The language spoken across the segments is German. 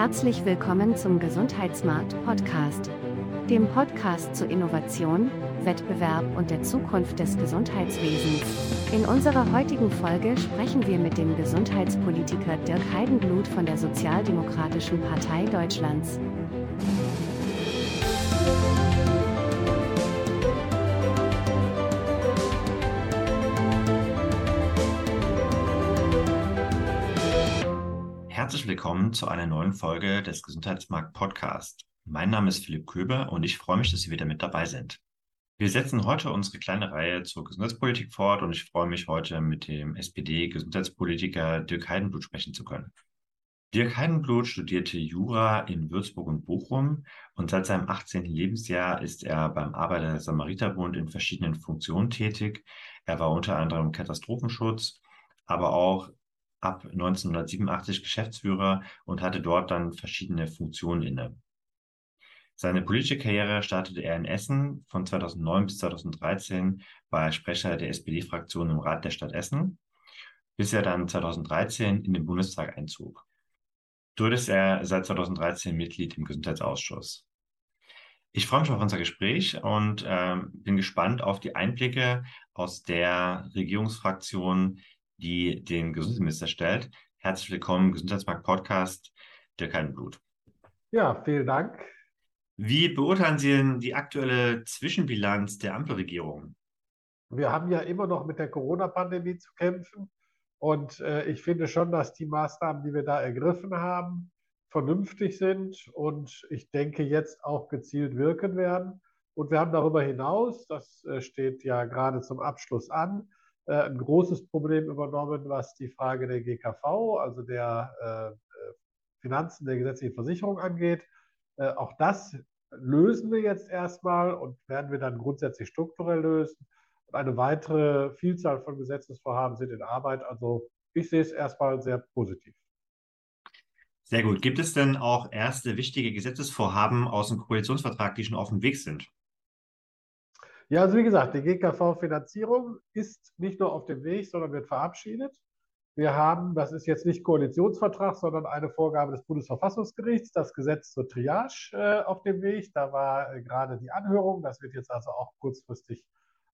Herzlich willkommen zum Gesundheitsmarkt Podcast, dem Podcast zu Innovation, Wettbewerb und der Zukunft des Gesundheitswesens. In unserer heutigen Folge sprechen wir mit dem Gesundheitspolitiker Dirk Heidenblut von der Sozialdemokratischen Partei Deutschlands. Willkommen zu einer neuen Folge des Gesundheitsmarkt Podcast. Mein Name ist Philipp Köber und ich freue mich, dass Sie wieder mit dabei sind. Wir setzen heute unsere kleine Reihe zur Gesundheitspolitik fort und ich freue mich heute mit dem SPD-Gesundheitspolitiker Dirk Heidenblut sprechen zu können. Dirk Heidenblut studierte Jura in Würzburg und Bochum und seit seinem 18. Lebensjahr ist er beim Arbeiter-Samariterbund in verschiedenen Funktionen tätig. Er war unter anderem Katastrophenschutz, aber auch ab 1987 Geschäftsführer und hatte dort dann verschiedene Funktionen inne. Seine politische Karriere startete er in Essen. Von 2009 bis 2013 war er Sprecher der SPD-Fraktion im Rat der Stadt Essen, bis er dann 2013 in den Bundestag einzog. Dort ist er seit 2013 Mitglied im Gesundheitsausschuss. Ich freue mich auf unser Gespräch und äh, bin gespannt auf die Einblicke aus der Regierungsfraktion die den Gesundheitsminister stellt. Herzlich willkommen im Gesundheitsmarkt Podcast, Dirk Heidenblut. Ja, vielen Dank. Wie beurteilen Sie denn die aktuelle Zwischenbilanz der Ampelregierung? Wir haben ja immer noch mit der Corona-Pandemie zu kämpfen. Und äh, ich finde schon, dass die Maßnahmen, die wir da ergriffen haben, vernünftig sind und ich denke jetzt auch gezielt wirken werden. Und wir haben darüber hinaus, das äh, steht ja gerade zum Abschluss an, ein großes Problem übernommen, was die Frage der GKV, also der äh, Finanzen der gesetzlichen Versicherung angeht. Äh, auch das lösen wir jetzt erstmal und werden wir dann grundsätzlich strukturell lösen. Und eine weitere Vielzahl von Gesetzesvorhaben sind in Arbeit. Also ich sehe es erstmal sehr positiv. Sehr gut. Gibt es denn auch erste wichtige Gesetzesvorhaben aus dem Koalitionsvertrag, die schon auf dem Weg sind? Ja, also wie gesagt, die GKV-Finanzierung ist nicht nur auf dem Weg, sondern wird verabschiedet. Wir haben, das ist jetzt nicht Koalitionsvertrag, sondern eine Vorgabe des Bundesverfassungsgerichts, das Gesetz zur Triage äh, auf dem Weg. Da war äh, gerade die Anhörung. Das wird jetzt also auch kurzfristig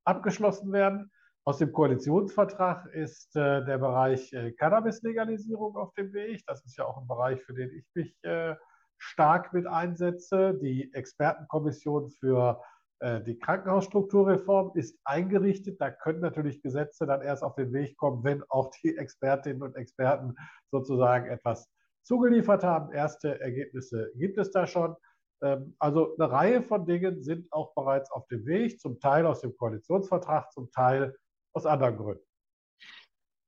abgeschlossen werden. Aus dem Koalitionsvertrag ist äh, der Bereich äh, Cannabis-Legalisierung auf dem Weg. Das ist ja auch ein Bereich, für den ich mich äh, stark mit einsetze. Die Expertenkommission für äh, die Krankenhausstrukturreform ist eingerichtet. Da können natürlich Gesetze dann erst auf den Weg kommen, wenn auch die Expertinnen und Experten sozusagen etwas zugeliefert haben. Erste Ergebnisse gibt es da schon. Ähm, also eine Reihe von Dingen sind auch bereits auf dem Weg, zum Teil aus dem Koalitionsvertrag, zum Teil aus anderen Gründen.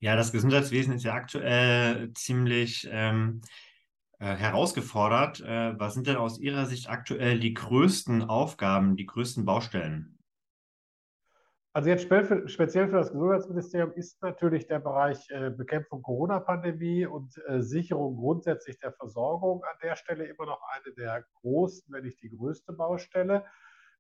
Ja, das Gesundheitswesen ist ja aktuell ziemlich ähm, äh, herausgefordert. Äh, was sind denn aus Ihrer Sicht aktuell die größten Aufgaben, die größten Baustellen? Also jetzt speziell für das Gesundheitsministerium ist natürlich der Bereich äh, Bekämpfung Corona-Pandemie und Sicherung grundsätzlich der Versorgung an der Stelle immer noch eine der großen, wenn nicht die größte Baustelle.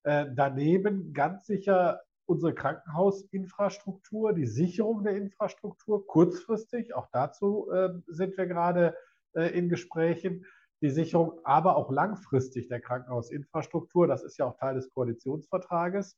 Daneben ganz sicher unsere Krankenhausinfrastruktur, die Sicherung der Infrastruktur kurzfristig. Auch dazu sind wir gerade äh, in Gesprächen, die Sicherung, aber auch langfristig der Krankenhausinfrastruktur. Das ist ja auch Teil des Koalitionsvertrages.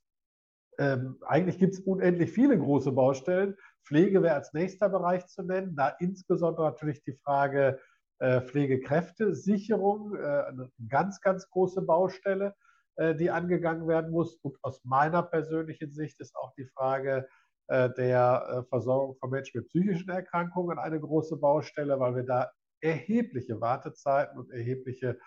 Ähm, eigentlich gibt es unendlich viele große Baustellen. Pflege wäre als nächster Bereich zu nennen, da insbesondere natürlich die Frage äh, Pflegekräftesicherung, äh, eine ganz, ganz große Baustelle, äh, die angegangen werden muss. Und aus meiner persönlichen Sicht ist auch die Frage äh, der äh, Versorgung von Menschen mit psychischen Erkrankungen eine große Baustelle, weil wir da erhebliche Wartezeiten und erhebliche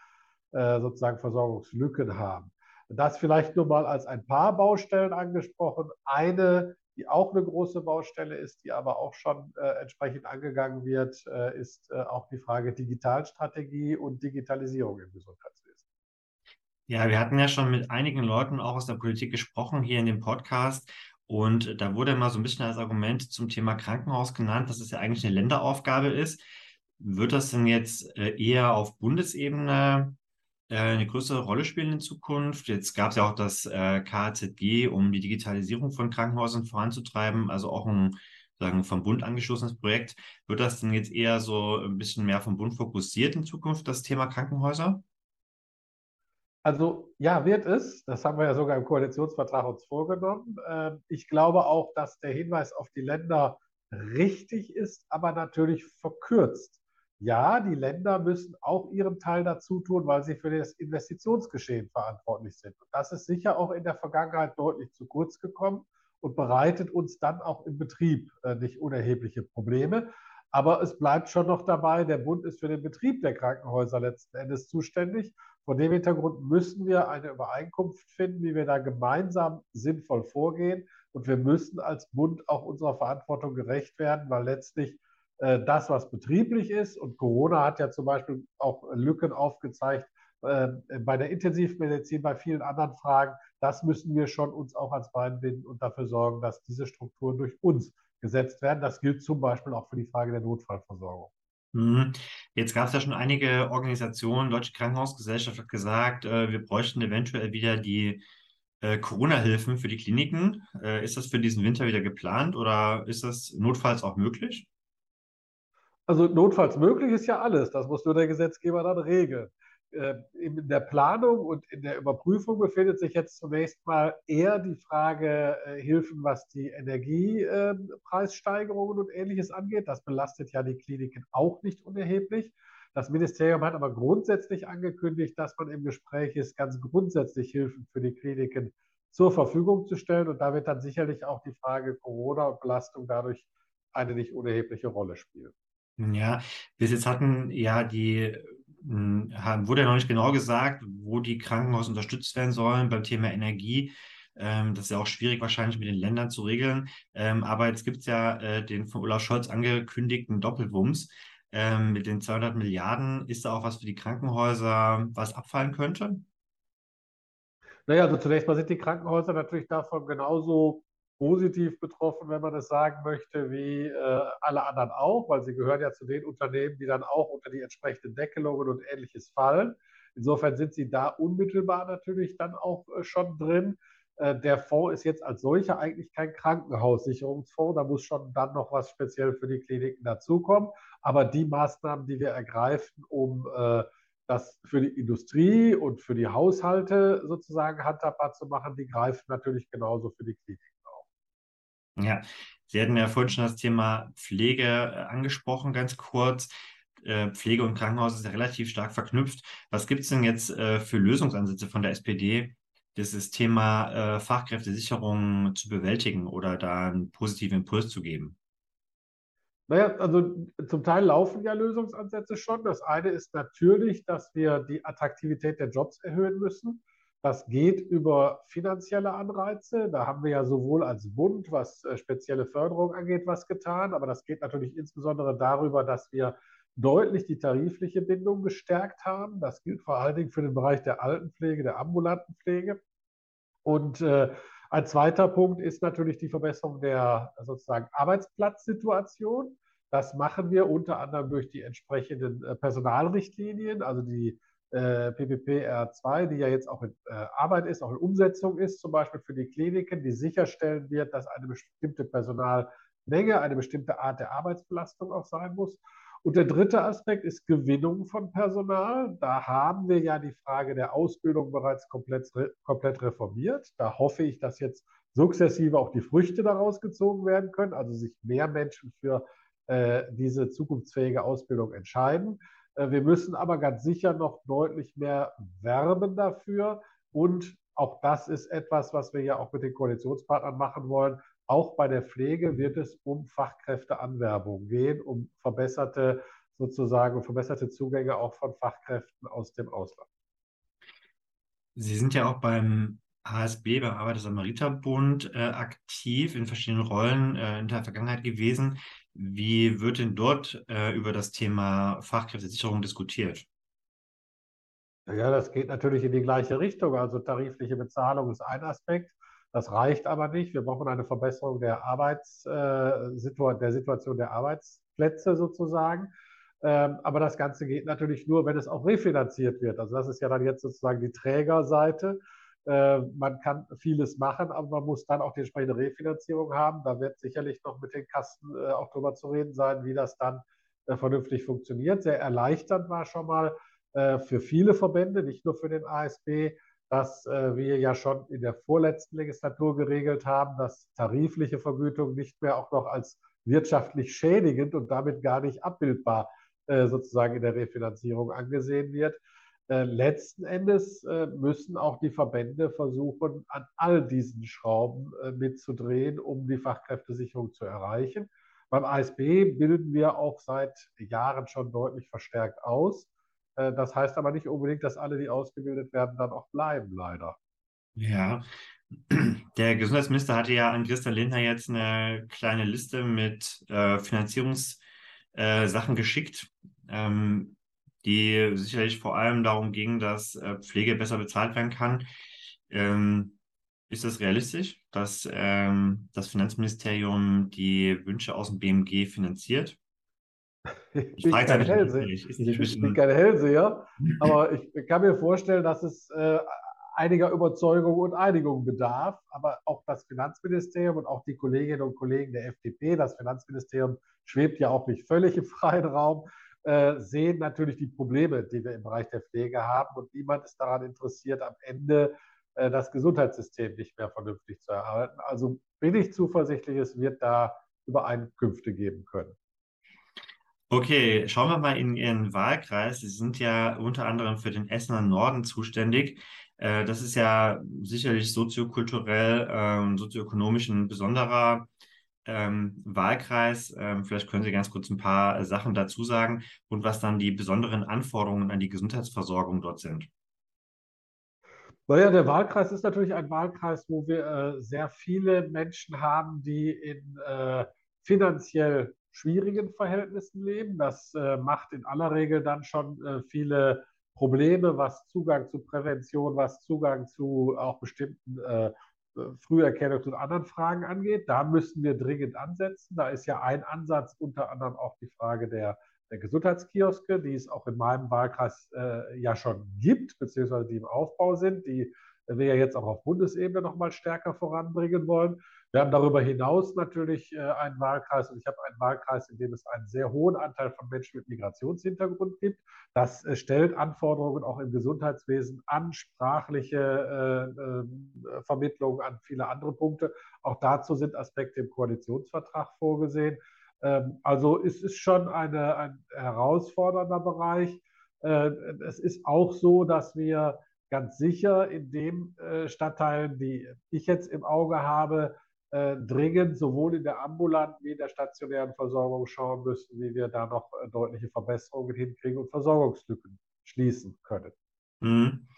äh, sozusagen Versorgungslücken haben. Das vielleicht nur mal als ein paar Baustellen angesprochen. Eine, die auch eine große Baustelle ist, die aber auch schon äh, entsprechend angegangen wird, äh, ist äh, auch die Frage Digitalstrategie und Digitalisierung im Gesundheitswesen. Ja, wir hatten ja schon mit einigen Leuten auch aus der Politik gesprochen hier in dem Podcast. Und da wurde mal so ein bisschen als Argument zum Thema Krankenhaus genannt, dass es ja eigentlich eine Länderaufgabe ist. Wird das denn jetzt äh, eher auf Bundesebene äh, eine größere Rolle spielen in Zukunft? Jetzt gab es ja auch das äh, KZG, um die Digitalisierung von Krankenhäusern voranzutreiben, also auch ein sagen, vom Bund angestoßenes Projekt. Wird das denn jetzt eher so ein bisschen mehr vom Bund fokussiert in Zukunft, das Thema Krankenhäuser? Also ja, wird es. Das haben wir ja sogar im Koalitionsvertrag uns vorgenommen. Ähm, ich glaube auch, dass der Hinweis auf die Länder richtig ist, aber natürlich verkürzt. Ja, die Länder müssen auch ihren Teil dazu tun, weil sie für das Investitionsgeschehen verantwortlich sind. Und das ist sicher auch in der Vergangenheit deutlich zu kurz gekommen und bereitet uns dann auch im Betrieb äh, nicht unerhebliche Probleme. Aber es bleibt schon noch dabei, der Bund ist für den Betrieb der Krankenhäuser letzten Endes zuständig. Vor dem Hintergrund müssen wir eine Übereinkunft finden, wie wir da gemeinsam sinnvoll vorgehen. Und wir müssen als Bund auch unserer Verantwortung gerecht werden, weil letztlich das, was betrieblich ist, und Corona hat ja zum Beispiel auch Lücken aufgezeigt äh, bei der Intensivmedizin, bei vielen anderen Fragen, das müssen wir schon uns auch ans Bein binden und dafür sorgen, dass diese Strukturen durch uns gesetzt werden. Das gilt zum Beispiel auch für die Frage der Notfallversorgung. Mhm. Jetzt gab es ja schon einige Organisationen, Deutsche Krankenhausgesellschaft hat gesagt, äh, wir bräuchten eventuell wieder die äh, Corona-Hilfen für die Kliniken. Äh, ist das für diesen Winter wieder geplant oder ist das notfalls auch möglich? Also notfalls möglich ist ja alles. Das muss nur der Gesetzgeber dann regeln. Äh, in der Planung und in der Überprüfung befindet sich jetzt zunächst mal eher die Frage äh, Hilfen, was die Energiepreissteigerungen und ähnliches angeht. Das belastet ja die Kliniken auch nicht unerheblich. Das Ministerium hat aber grundsätzlich angekündigt, dass man im Gespräch ist, ganz grundsätzlich Hilfen für die Kliniken zur Verfügung zu stellen. Und da wird dann sicherlich auch die Frage Corona und Belastung dadurch eine nicht unerhebliche Rolle spielen. Ja, bis jetzt hatten ja die hm, wurde ja noch nicht genau gesagt, wo die Krankenhäuser unterstützt werden sollen beim Thema Energie. Ähm, das ist ja auch schwierig wahrscheinlich mit den Ländern zu regeln. Ähm, aber jetzt gibt es ja äh, den von Olaf Scholz angekündigten Doppelwumms ähm, mit den 200 Milliarden. Ist da auch was für die Krankenhäuser, was abfallen könnte? Naja, also zunächst mal sind die Krankenhäuser natürlich davon genauso positiv betroffen, wenn man das sagen möchte, wie äh, alle anderen auch, weil sie gehören ja zu den Unternehmen, die dann auch unter die entsprechenden Deckelungen und ähnliches fallen. Insofern sind sie da unmittelbar natürlich dann auch äh, schon drin. Äh, der Fonds ist jetzt als solcher eigentlich kein Krankenhaussicherungsfonds. Da muss schon dann noch was speziell für die Kliniken dazukommen. Aber die Maßnahmen, die wir ergreifen, um äh, das für die Industrie und für die Haushalte sozusagen handhabbar zu machen, die greifen natürlich genauso für die Kliniken. Ja, Sie hatten ja vorhin schon das Thema Pflege äh, angesprochen, ganz kurz. Äh, Pflege und Krankenhaus ist ja relativ stark verknüpft. Was gibt es denn jetzt äh, für Lösungsansätze von der SPD, dieses Thema Fachkräftesicherung zu bewältigen oder da einen positiven Impuls zu geben? Naja, also zum Teil laufen ja Lösungsansätze schon. Das eine ist natürlich, dass wir die Attraktivität der Jobs erhöhen müssen. Das geht über finanzielle Anreize. Da haben wir ja sowohl als Bund, was äh, spezielle Förderung angeht, was getan. Aber das geht natürlich insbesondere darüber, dass wir deutlich die tarifliche Bindung gestärkt haben. Das gilt vor allen Dingen für den Bereich der Altenpflege, der ambulanten Pflege. Und äh, ein zweiter Punkt ist natürlich die Verbesserung der sozusagen Arbeitsplatzsituation. Das machen wir unter anderem durch die entsprechenden äh, Personalrichtlinien, also die äh, PPPR2, die ja jetzt auch in äh, Arbeit ist, auch in Umsetzung ist, zum Beispiel für die Kliniken, die sicherstellen wird, dass eine bestimmte Personalmenge, eine bestimmte Art der Arbeitsbelastung auch sein muss. Und der dritte Aspekt ist Gewinnung von Personal. Da haben wir ja die Frage der Ausbildung bereits komplett, komplett reformiert. Da hoffe ich, dass jetzt sukzessive auch die Früchte daraus gezogen werden können, also sich mehr Menschen für äh, diese zukunftsfähige Ausbildung entscheiden. Äh, wir müssen aber ganz sicher noch deutlich mehr werben dafür. Und auch das ist etwas, was wir ja auch mit den Koalitionspartnern machen wollen. Auch bei der Pflege wird es um Fachkräfteanwerbung gehen, um verbesserte sozusagen verbesserte Zugänge auch von Fachkräften aus dem Ausland. Sie sind ja auch beim HSB, beim Arbeiter-Samariter-Bund, äh, aktiv in verschiedenen Rollen äh, in der Vergangenheit gewesen. Wie wird denn dort äh, über das Thema Fachkräftesicherung diskutiert? Ja, das geht natürlich in die gleiche Richtung. Also tarifliche Bezahlung ist ein Aspekt. Das reicht aber nicht. Wir brauchen eine Verbesserung der, Arbeits, äh, der Situation der Arbeitsplätze sozusagen. Ähm, aber das Ganze geht natürlich nur, wenn es auch refinanziert wird. Also das ist ja dann jetzt sozusagen die Trägerseite. Äh, man kann vieles machen, aber man muss dann auch die entsprechende Refinanzierung haben. Da wird sicherlich noch mit den Kassen äh, auch drüber zu reden sein, wie das dann äh, vernünftig funktioniert. Sehr erleichternd war schon mal für viele Verbände, nicht nur für den ASB, dass wir ja schon in der vorletzten Legislatur geregelt haben, dass tarifliche Vergütung nicht mehr auch noch als wirtschaftlich schädigend und damit gar nicht abbildbar sozusagen in der Refinanzierung angesehen wird. Äh, letzten Endes äh, müssen auch die Verbände versuchen, an all diesen Schrauben äh, mitzudrehen, um die Fachkräftesicherung zu erreichen. Beim ASB bilden wir auch seit Jahren schon deutlich verstärkt aus. das heißt aber nicht unbedingt, dass alle, die ausgebildet werden, dann auch bleiben, leider. Ja, der Gesundheitsminister hatte ja an Christian Lindner jetzt eine kleine Liste mit Finanzierungssachen geschickt. Ähm, die sicherlich vor allem darum ging, dass äh, Pflege besser bezahlt werden kann. Ähm, ist es realistisch, dass ähm, das Finanzministerium die Wünsche aus dem BMG finanziert? Ich, ich bin kein Hellseher, ich, ich bin kein Hellseher, aber ich kann mir vorstellen, dass es äh, einiger Überzeugung und Einigung bedarf. Aber auch das Finanzministerium und auch die Kolleginnen und Kollegen der FDP, das Finanzministerium schwebt ja auch nicht völlig im freien Raum, äh, sehen natürlich die Probleme, die wir im Bereich der Pflege haben. Und niemand ist daran interessiert, am Ende äh, das Gesundheitssystem nicht mehr vernünftig zu erhalten. Also bin ich zuversichtlich, es wird da Übereinkünfte geben können. Okay, schauen wir mal in Ihren Wahlkreis. Sie sind ja unter anderem für den Essener Norden zuständig. Äh, das ist ja sicherlich soziokulturell und sozioökonomisch ein besonderer ähm, Wahlkreis. Ähm, vielleicht können Sie ganz kurz ein paar äh, Sachen dazu sagen und was dann die besonderen Anforderungen an die Gesundheitsversorgung dort sind. Naja, der Wahlkreis ist natürlich ein Wahlkreis, wo wir äh, sehr viele Menschen haben, die in äh, finanziell schwierigen Verhältnissen leben. Das äh, macht in aller Regel dann schon äh, viele Probleme, was Zugang zu Prävention, was Zugang zu auch bestimmten Früherkennung und anderen Fragen angeht. Da müssen wir dringend ansetzen. Da ist ja ein Ansatz unter anderem auch die Frage der, der Gesundheitskioske, die es auch in meinem Wahlkreis äh, ja schon gibt, beziehungsweise die im Aufbau sind, die wir ja jetzt auch auf Bundesebene noch mal stärker voranbringen wollen. Wir haben darüber hinaus natürlich äh, einen Wahlkreis und ich habe einen Wahlkreis, in dem es einen sehr hohen Anteil von Menschen mit Migrationshintergrund gibt. Das äh, stellt Anforderungen auch im Gesundheitswesen an, sprachliche äh, Vermittlung, an viele andere Punkte. Auch dazu sind Aspekte im Koalitionsvertrag vorgesehen. Ähm, also es ist schon eine, ein herausfordernder Bereich. Es ist auch so, dass wir ganz sicher in den Stadtteilen, die ich jetzt im Auge habe, dringend sowohl in der ambulanten wie in der stationären Versorgung schauen müssen, wie wir da noch äh, deutliche Verbesserungen hinkriegen und Versorgungslücken schließen können. Mhm.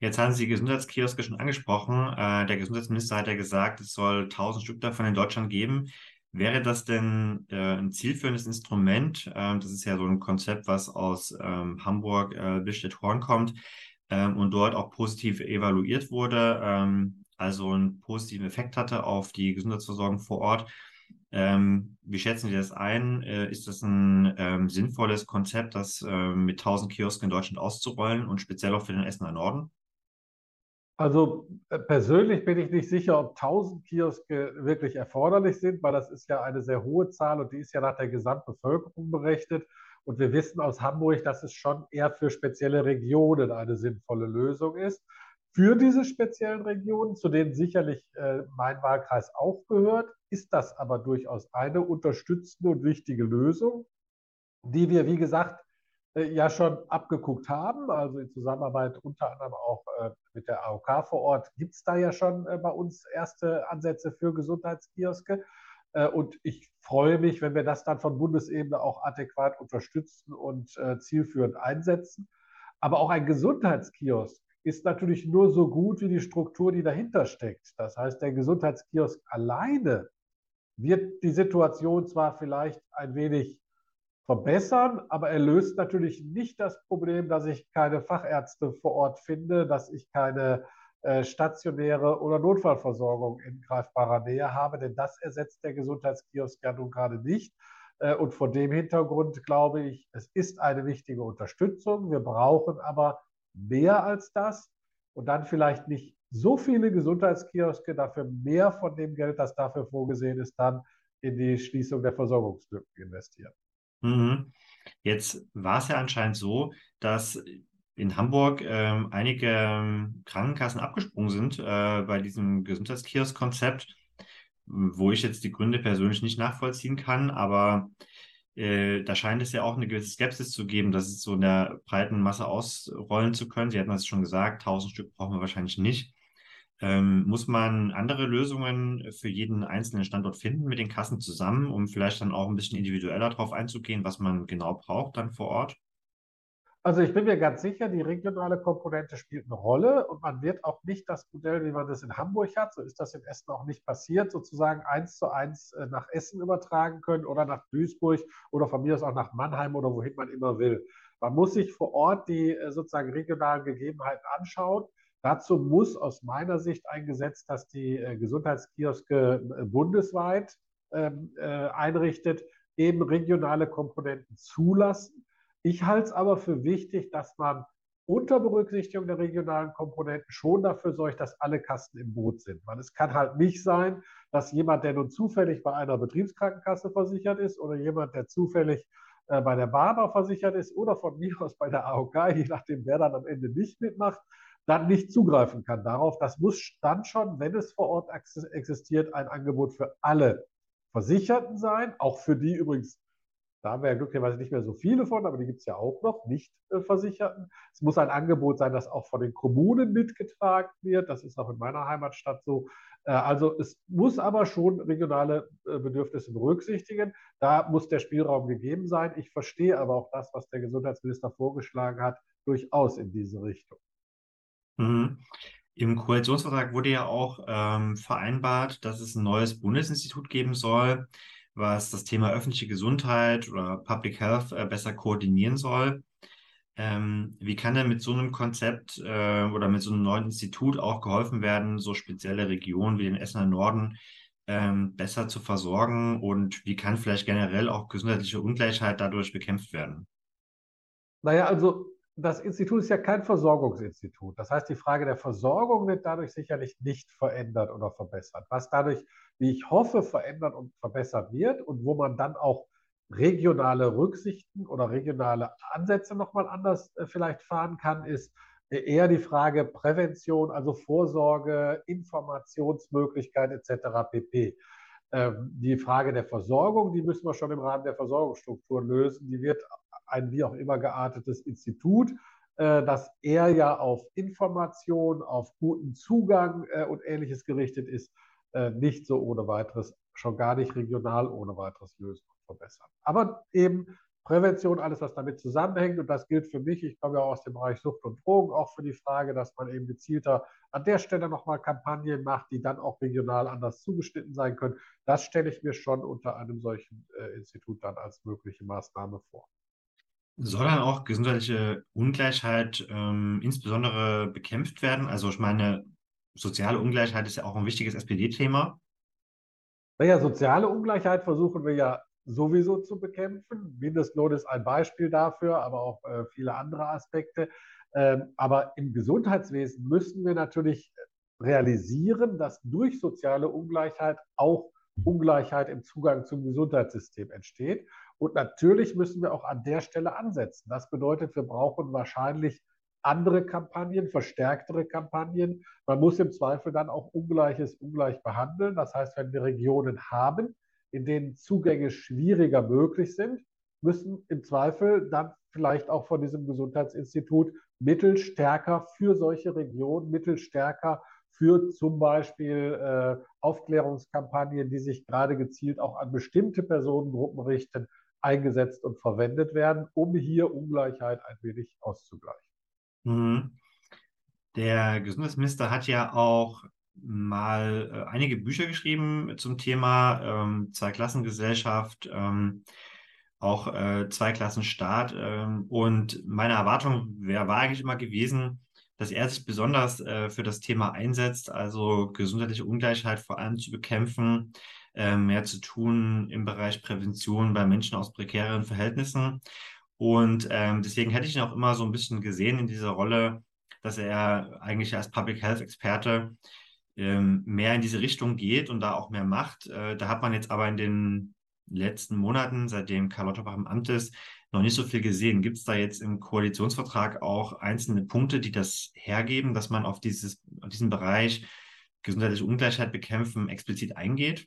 Jetzt haben Sie die Gesundheitskioske schon angesprochen. Äh, der Gesundheitsminister hat ja gesagt, es soll 1000 Stück davon in Deutschland geben. Wäre das denn äh, ein zielführendes Instrument? Ähm, das ist ja so ein Konzept, was aus ähm, Hamburg, äh, Billstedt-Horn kommt ähm, und dort auch positiv evaluiert wurde. Ähm, also einen positiven Effekt hatte auf die Gesundheitsversorgung vor Ort. Ähm, wie schätzen Sie das ein? Äh, ist das ein ähm, sinnvolles Konzept, das äh, mit 1000 Kiosken in Deutschland auszurollen und speziell auch für den Essener Norden? Also äh, persönlich bin ich nicht sicher, ob 1000 Kioske wirklich erforderlich sind, weil das ist ja eine sehr hohe Zahl und die ist ja nach der Gesamtbevölkerung berechnet. Und wir wissen aus Hamburg, dass es schon eher für spezielle Regionen eine sinnvolle Lösung ist für diese speziellen Regionen, zu denen sicherlich äh, mein Wahlkreis auch gehört, ist das aber durchaus eine unterstützende und wichtige Lösung, die wir, wie gesagt, äh, ja schon abgeguckt haben. Also in Zusammenarbeit unter anderem auch äh, mit der AOK vor Ort gibt es da ja schon äh, bei uns erste Ansätze für Gesundheitskioske. Äh, und ich freue mich, wenn wir das dann von Bundesebene auch adäquat unterstützen und äh, zielführend einsetzen. Aber auch ein Gesundheitskiosk ist natürlich nur so gut wie die Struktur, die dahinter steckt. Das heißt, der Gesundheitskiosk alleine wird die Situation zwar vielleicht ein wenig verbessern, aber er löst natürlich nicht das Problem, dass ich keine Fachärzte vor Ort finde, dass ich keine äh, stationäre oder Notfallversorgung in greifbarer Nähe habe, denn das ersetzt der Gesundheitskiosk ja nun gerade nicht. Äh, und vor dem Hintergrund glaube ich, es ist eine wichtige Unterstützung. Wir brauchen aber mehr als das und dann vielleicht nicht so viele Gesundheitskioske dafür mehr von dem Geld, das dafür vorgesehen ist, dann in die Schließung der Versorgungslücken investieren. Mhm. Jetzt war es ja anscheinend so, dass in Hamburg ähm, einige ähm, Krankenkassen abgesprungen sind äh, bei diesem Gesundheitskiosk-Konzept, wo ich jetzt die Gründe persönlich nicht nachvollziehen kann, aber äh, da scheint es ja auch eine gewisse Skepsis zu geben, dass es so in der breiten Masse ausrollen zu können. Sie hatten das schon gesagt, 1000 Stück brauchen wir wahrscheinlich nicht. Ähm, muss man andere Lösungen für jeden einzelnen Standort finden mit den Kassen zusammen, um vielleicht dann auch ein bisschen individueller darauf einzugehen, was man genau braucht dann vor Ort? Also ich bin mir ganz sicher, die regionale Komponente spielt eine Rolle und man wird auch nicht das Modell, wie man das in Hamburg hat, so ist das in Essen auch nicht passiert, sozusagen eins zu eins äh, nach Essen übertragen können oder nach Duisburg oder von mir aus auch nach Mannheim oder wohin man immer will. Man muss sich vor Ort die äh, sozusagen regionalen Gegebenheiten anschauen. Dazu muss aus meiner Sicht ein Gesetz, das die äh, Gesundheitskioske bundesweit ähm, einrichtet, eben regionale Komponenten zulassen ich halte es aber für wichtig, dass man unter Berücksichtigung der regionalen Komponenten schon dafür sorgt, dass alle Kassen im Boot sind. Weil es kann halt nicht sein, dass jemand, der nun zufällig bei einer Betriebskrankenkasse versichert ist oder jemand, der zufällig äh, bei der Bahn versichert ist oder von mir aus bei der AOK, je nachdem, wer dann am Ende nicht mitmacht, dann nicht zugreifen kann darauf. Das muss dann schon, wenn es vor Ort existiert, ein Angebot für alle Versicherten sein, auch für die übrigens da haben wir ja glücklicherweise nicht mehr so viele von, aber die gibt es ja auch noch, nicht äh, Versicherten. Es muss ein Angebot sein, das auch von den Kommunen mitgetragen wird. Das ist auch in meiner Heimatstadt so. Äh, also es muss aber schon regionale äh, Bedürfnisse berücksichtigen. Da muss der Spielraum gegeben sein. Ich verstehe aber auch das, was der Gesundheitsminister vorgeschlagen hat, durchaus in diese Richtung. Mhm. Im Koalitionsvertrag wurde ja auch ähm, vereinbart, dass es ein neues Bundesinstitut geben soll was das Thema öffentliche Gesundheit oder Public Health äh, besser koordinieren soll. Ähm, wie kann denn mit so einem Konzept äh, oder mit so einem neuen Institut auch geholfen werden, so spezielle Regionen wie den Essener Norden ähm, besser zu versorgen? Und wie kann vielleicht generell auch gesundheitliche Ungleichheit dadurch bekämpft werden? Naja, also das Institut ist ja kein Versorgungsinstitut. Das heißt, die Frage der Versorgung wird dadurch sicherlich nicht verändert oder verbessert. Was dadurch, wie ich hoffe, verändert und verbessert wird und wo man dann auch regionale Rücksichten oder regionale Ansätze nochmal anders äh, vielleicht fahren kann, ist äh, eher die Frage Prävention, also Vorsorge, Informationsmöglichkeit etc. pp. Ähm, die Frage der Versorgung, die müssen wir schon im Rahmen der Versorgungsstruktur lösen. Die wird ein wie auch immer geartetes Institut, äh, das eher ja auf Information, auf guten Zugang äh, und ähnliches gerichtet ist, äh, nicht so ohne weiteres, schon gar nicht regional ohne weiteres lösen und verbessern. Aber eben Prävention, alles, was damit zusammenhängt. Und das gilt für mich. Ich komme ja aus dem Bereich Sucht und Drogen, auch für die Frage, dass man eben gezielter an der Stelle nochmal Kampagnen macht, die dann auch regional anders zugeschnitten sein können. Das stelle ich mir schon unter einem solchen äh, Institut dann als mögliche Maßnahme vor. Soll dann auch gesundheitliche Ungleichheit ähm, insbesondere bekämpft werden? Also ich meine, soziale Ungleichheit ist ja auch ein wichtiges SPD-Thema. Naja, soziale Ungleichheit versuchen wir ja sowieso zu bekämpfen. Mindestlohn ist ein Beispiel dafür, aber auch äh, viele andere Aspekte. Ähm, aber im Gesundheitswesen müssen wir natürlich realisieren, dass durch soziale Ungleichheit auch Ungleichheit im Zugang zum Gesundheitssystem entsteht. Und natürlich müssen wir auch an der Stelle ansetzen. Das bedeutet, wir brauchen wahrscheinlich andere Kampagnen, verstärktere Kampagnen. Man muss im Zweifel dann auch Ungleiches ungleich behandeln. Das heißt, wenn wir Regionen haben, in denen Zugänge schwieriger möglich sind, müssen im Zweifel dann vielleicht auch von diesem Gesundheitsinstitut Mittel stärker für solche Regionen, Mittel stärker für zum Beispiel äh, Aufklärungskampagnen, die sich gerade gezielt auch an bestimmte Personengruppen richten, eingesetzt und verwendet werden, um hier Ungleichheit ein wenig auszugleichen. Mhm. Der Gesundheitsminister hat ja auch mal äh, einige Bücher geschrieben zum Thema ähm, Zweiklassengesellschaft, ähm, auch äh, Zweiklassenstaat. Ähm, und meine Erwartung wär, war eigentlich immer gewesen, dass er sich besonders äh, für das Thema einsetzt, also gesundheitliche Ungleichheit vor allem zu bekämpfen, äh, mehr zu tun im Bereich Prävention bei Menschen aus prekären Verhältnissen. Und ähm, deswegen hätte ich ihn auch immer so ein bisschen gesehen in dieser Rolle dass er eigentlich als Public Health Experte ähm, mehr in diese Richtung geht und da auch mehr macht. Äh, da hat man jetzt aber in den letzten Monaten, seitdem Karl Lauterbach im Amt ist, noch nicht so viel gesehen. Gibt es da jetzt im Koalitionsvertrag auch einzelne Punkte, die das hergeben, dass man auf, dieses, auf diesen Bereich gesundheitliche Ungleichheit bekämpfen explizit eingeht?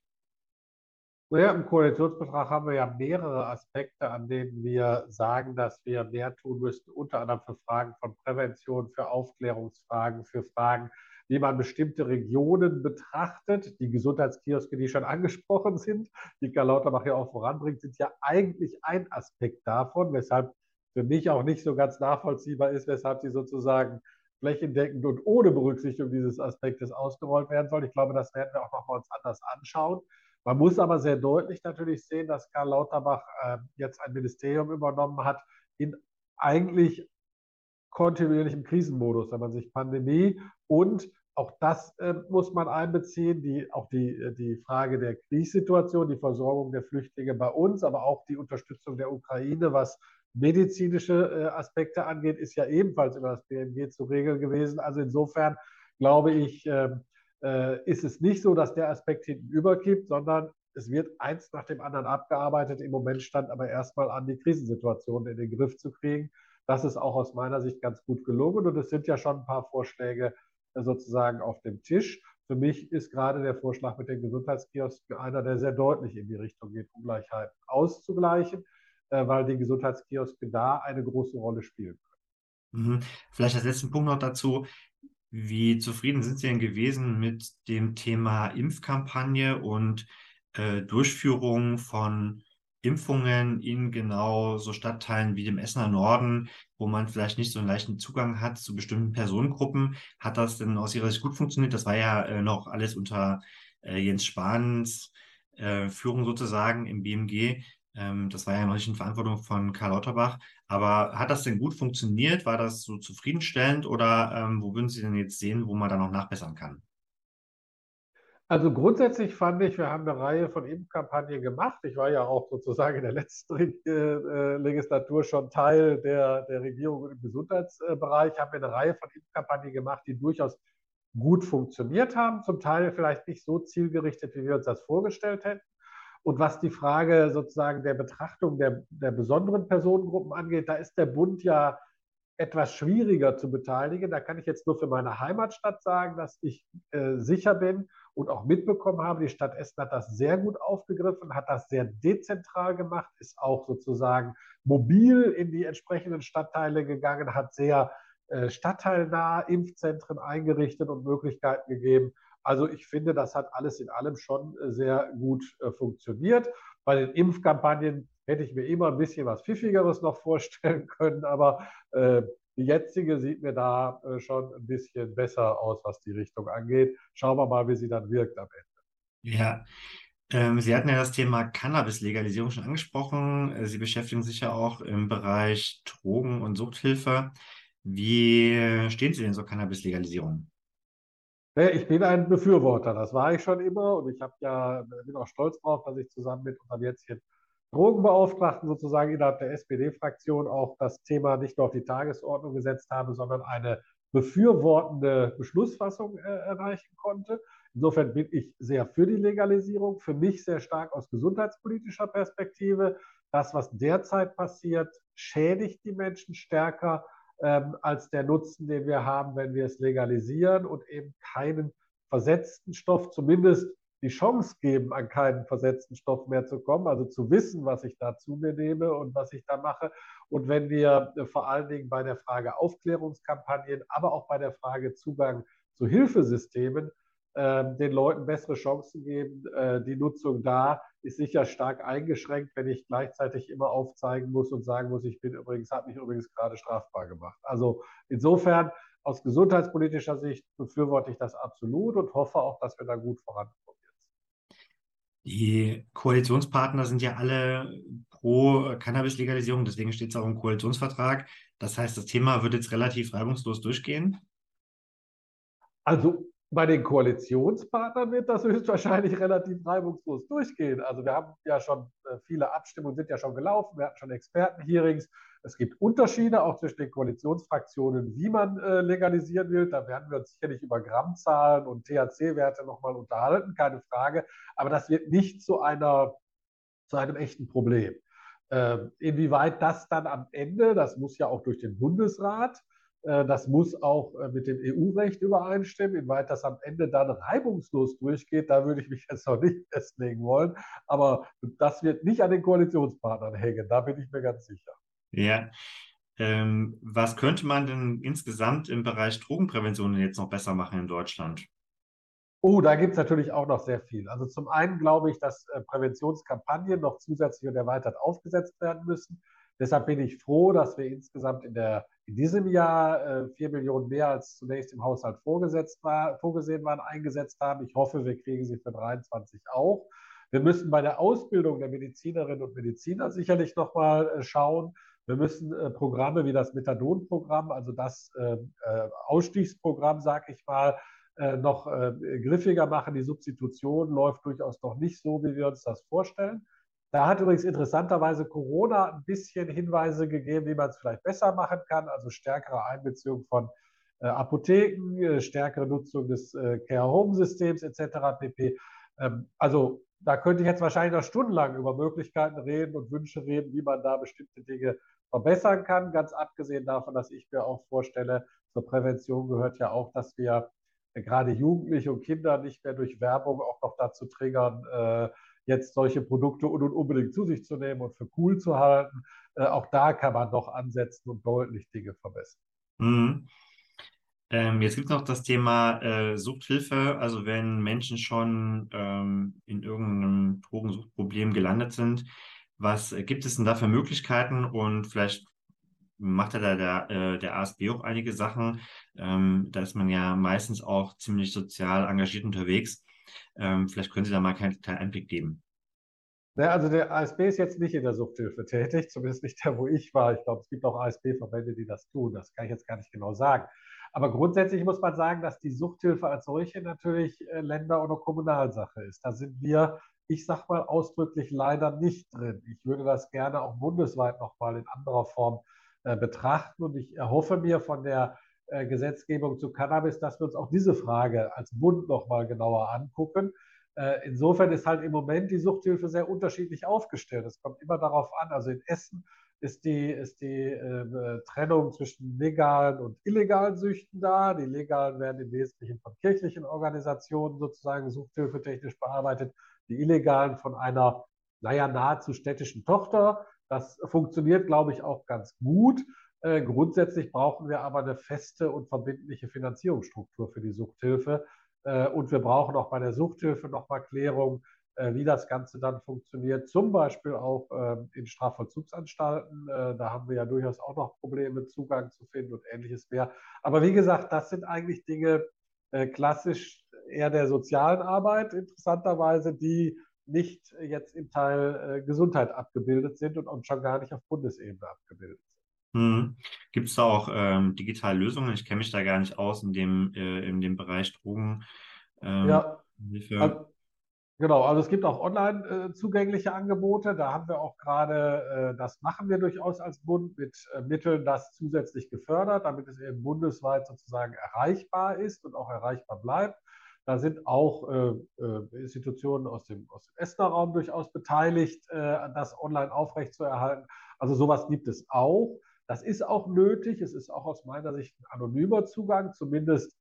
Naja, im Koalitionsvertrag haben wir ja mehrere Aspekte, an denen wir sagen, dass wir mehr tun müssten, unter anderem für Fragen von Prävention, für Aufklärungsfragen, für Fragen wie man bestimmte Regionen betrachtet. Die Gesundheitskioske, die schon angesprochen sind, die Karl Lauterbach ja auch voranbringt, sind ja eigentlich ein Aspekt davon, weshalb für mich auch nicht so ganz nachvollziehbar ist, weshalb sie sozusagen flächendeckend und ohne Berücksichtigung dieses Aspektes ausgerollt werden soll. Ich glaube, das werden wir auch noch mal uns anders anschauen. Man muss aber sehr deutlich natürlich sehen, dass Karl Lauterbach äh, jetzt ein Ministerium übernommen hat in eigentlich kontinuierlich im Krisenmodus, wenn man sich Pandemie und auch das äh, muss man einbeziehen, die, auch die, äh, die Frage der Kriegssituation, die Versorgung der Flüchtlinge bei uns, aber auch die Unterstützung der Ukraine, was medizinische äh, Aspekte angeht, ist ja ebenfalls über das BMG zu regeln gewesen. Also insofern glaube ich, ähm, äh, ist es nicht so, dass der Aspekt hinten überkippt, sondern es wird eins nach dem anderen abgearbeitet. Im Moment stand aber erstmal an, die Krisensituation in den Griff zu kriegen. Das ist auch aus meiner Sicht ganz gut gelungen und es sind ja schon ein paar Vorschläge äh, sozusagen auf dem Tisch. Für mich ist gerade der Vorschlag mit den Gesundheitskiosken einer, der sehr deutlich in die Richtung geht, Ungleichheiten auszugleichen, äh, weil die Gesundheitskioske da eine große Rolle spielen können. Mhm. Vielleicht als letzten Punkt noch dazu. Wie zufrieden sind Sie denn gewesen mit dem Thema Impfkampagne und äh, Durchführung von Impfungen in genau so Stadtteilen wie dem Essener Norden, wo man vielleicht nicht so einen leichten Zugang hat zu bestimmten Personengruppen. Hat das denn aus Ihrer Sicht gut funktioniert? Das war ja äh, noch alles unter äh, Jens Spahns äh, Führung sozusagen im BMG. Ähm, das war ja noch nicht in Verantwortung von Karl Lauterbach. Aber hat das denn gut funktioniert? War das so zufriedenstellend oder ähm, wo würden Sie denn jetzt sehen, wo man da noch nachbessern kann? Also grundsätzlich fand ich, wir haben eine Reihe von Impfkampagnen gemacht. Ich war ja auch sozusagen in der letzten äh, Legislatur schon Teil der, der Regierung im Gesundheitsbereich. Haben wir eine Reihe von Impfkampagnen gemacht, die durchaus gut funktioniert haben, zum Teil vielleicht nicht so zielgerichtet, wie wir uns das vorgestellt hätten. Und was die Frage sozusagen der Betrachtung der, der besonderen Personengruppen angeht, da ist der Bund ja etwas schwieriger zu beteiligen. Da kann ich jetzt nur für meine Heimatstadt sagen, dass ich äh, sicher bin und auch mitbekommen habe, die Stadt Essen hat das sehr gut aufgegriffen, hat das sehr dezentral gemacht, ist auch sozusagen mobil in die entsprechenden Stadtteile gegangen, hat sehr äh, stadtteilnah Impfzentren eingerichtet und Möglichkeiten gegeben. Also ich finde, das hat alles in allem schon äh, sehr gut äh, funktioniert. Bei den Impfkampagnen hätte ich mir immer ein bisschen was Pfiffigeres noch vorstellen können, aber äh, die jetzige sieht mir da äh, schon ein bisschen besser aus, was die Richtung angeht. Schauen wir mal, wie sie dann wirkt am Ende. Ja, ähm, Sie hatten ja das Thema Cannabis-Legalisierung schon angesprochen. Äh, Sie beschäftigen sich ja auch im Bereich Drogen- und Suchthilfe. Wie stehen Sie denn zur Cannabis-Legalisierung? Ich bin ein Befürworter, das war ich schon immer und ich ja, bin auch stolz darauf, dass ich zusammen mit unserem jetzigen Drogenbeauftragten sozusagen innerhalb der SPD-Fraktion auch das Thema nicht nur auf die Tagesordnung gesetzt habe, sondern eine befürwortende Beschlussfassung äh, erreichen konnte. Insofern bin ich sehr für die Legalisierung, für mich sehr stark aus gesundheitspolitischer Perspektive. Das, was derzeit passiert, schädigt die Menschen stärker ähm, als der Nutzen, den wir haben, wenn wir es legalisieren und eben keinen versetzten Stoff, zumindest die Chance geben, an keinen versetzten Stoff mehr zu kommen, also zu wissen, was ich da zu mir nehme und was ich da mache. Und wenn wir äh, vor allen Dingen bei der Frage Aufklärungskampagnen, aber auch bei der Frage Zugang zu Hilfesystemen äh, den Leuten bessere Chancen geben, äh, die Nutzung da ist sicher stark eingeschränkt, wenn ich gleichzeitig immer aufzeigen muss und sagen muss, ich bin übrigens, habe mich übrigens gerade strafbar gemacht. Also insofern aus gesundheitspolitischer Sicht befürworte ich das absolut und hoffe auch, dass wir da gut vorankommen. Die Koalitionspartner sind ja alle pro Cannabis-Legalisierung, deswegen steht es auch im Koalitionsvertrag. Das heißt, das Thema wird jetzt relativ reibungslos durchgehen? Also Bei den Koalitionspartnern wird das höchstwahrscheinlich relativ reibungslos durchgehen. Also wir haben ja schon äh, viele Abstimmungen sind ja schon gelaufen, wir hatten schon Expertenhearings. Es gibt Unterschiede auch zwischen den Koalitionsfraktionen, wie man äh, legalisieren will. Da werden wir uns sicherlich über Grammzahlen und THC-Werte nochmal unterhalten, keine Frage. Aber das wird nicht zu einer zu einem echten Problem. Ähm, inwieweit das dann am Ende, das muss ja auch durch den Bundesrat, das muss auch äh, mit dem EU-Recht übereinstimmen. Inwieweit das am Ende dann reibungslos durchgeht, da würde ich mich jetzt noch nicht festlegen wollen. Aber das wird nicht an den Koalitionspartnern hängen, da bin ich mir ganz sicher. Ja. Ähm, was könnte man denn insgesamt im Bereich Drogenprävention jetzt noch besser machen in Deutschland? Oh, da gibt es natürlich auch noch sehr viel. Also zum einen glaube ich, dass äh, Präventionskampagnen noch zusätzlich und erweitert aufgesetzt werden müssen. Deshalb bin ich froh, dass wir insgesamt in, der, in diesem Jahr äh, vier Millionen mehr als zunächst im Haushalt vorgesetzt war, vorgesehen waren, eingesetzt haben. Ich hoffe, wir kriegen sie für 23 auch. Wir müssen bei der Ausbildung der Medizinerinnen und Mediziner sicherlich nochmal äh, schauen. Wir müssen äh, Programme wie das Methadon-Programm, also das ähm, äh, Ausstiegsprogramm, sage ich mal, äh, noch äh, griffiger machen. Die Substitution läuft durchaus noch nicht so, wie wir uns das vorstellen. Da hat übrigens interessanterweise Corona ein bisschen Hinweise gegeben, wie man es vielleicht besser machen kann, also stärkere Einbeziehung von äh, Apotheken, äh, stärkere Nutzung des äh, Care-Home-Systems etc. pp. Ähm, also da könnte ich jetzt wahrscheinlich noch stundenlang über Möglichkeiten reden und Wünsche reden, wie man da bestimmte Dinge verbessern kann. Ganz abgesehen davon, dass ich mir auch vorstelle, zur Prävention gehört ja auch, dass wir gerade Jugendliche und Kinder nicht mehr durch Werbung auch noch dazu triggern, äh, jetzt solche Produkte un unbedingt zu sich zu nehmen und für cool zu halten. Äh, auch da kann man noch ansetzen und deutlich Dinge verbessern. Mhm. Ähm, jetzt gibt es noch das Thema äh, Suchthilfe. Also wenn Menschen schon ähm, in irgendeinem Drogensuchtproblem gelandet sind, was äh, gibt es denn da für Möglichkeiten und vielleicht macht ja da der, äh, der ASB auch einige Sachen. Ähm, da ist man ja meistens auch ziemlich sozial engagiert unterwegs. Ähm, vielleicht können Sie da mal keinen kleinen Einblick geben. Ja, also der ASB ist jetzt nicht in der Suchthilfe tätig, zumindest nicht der, wo ich war. Ich glaube, es gibt auch ASB-Verbände, die das tun. Das kann ich jetzt gar nicht genau sagen. Aber grundsätzlich muss man sagen, dass die Suchthilfe als solche natürlich äh, Länder- oder Kommunalsache ist. Da sind wir, ich sage mal ausdrücklich, leider nicht drin. Ich würde das gerne auch bundesweit nochmal in anderer Form äh, betrachten. Und ich erhoffe mir von der Gesetzgebung zu Cannabis, dass wir uns auch diese Frage als Bund nochmal genauer angucken. Äh, insofern ist halt im Moment die Suchthilfe sehr unterschiedlich aufgestellt. Es kommt immer darauf an, also in Essen ist die, ist die äh, Trennung zwischen legalen und illegalen Süchten da. Die legalen werden im Wesentlichen von kirchlichen Organisationen sozusagen suchthilfetechnisch bearbeitet, die illegalen von einer, naja, nahezu städtischen Tochter. Das funktioniert, glaube ich, auch ganz gut. Äh, grundsätzlich brauchen wir aber eine feste und verbindliche Finanzierungsstruktur für die Suchthilfe. Äh, und wir brauchen auch bei der Suchthilfe nochmal Klärung, äh, wie das Ganze dann funktioniert. Zum Beispiel auch ähm, in Strafvollzugsanstalten. Äh, da haben wir ja durchaus auch noch Probleme, Zugang zu finden und ähnliches mehr. Aber wie gesagt, das sind eigentlich Dinge klassisch eher der sozialen Arbeit, interessanterweise, die nicht jetzt im Teil Gesundheit abgebildet sind und, und schon gar nicht auf Bundesebene abgebildet sind. Hm. Gibt es da auch ähm, digitale Lösungen? Ich kenne mich da gar nicht aus in dem, äh, in dem Bereich Drogen. Ähm, ja, also, genau. Also es gibt auch online äh, zugängliche Angebote. Da haben wir auch gerade, äh, das machen wir durchaus als Bund mit äh, Mitteln, das zusätzlich gefördert, damit es eben bundesweit sozusagen erreichbar ist und auch erreichbar bleibt. Da sind auch äh, äh, Institutionen aus dem, aus dem Essener Raum durchaus beteiligt, äh, das online aufrechtzuerhalten. Also sowas gibt es auch. Das ist auch nötig. Es ist auch aus meiner Sicht ein anonymer Zugang, zumindest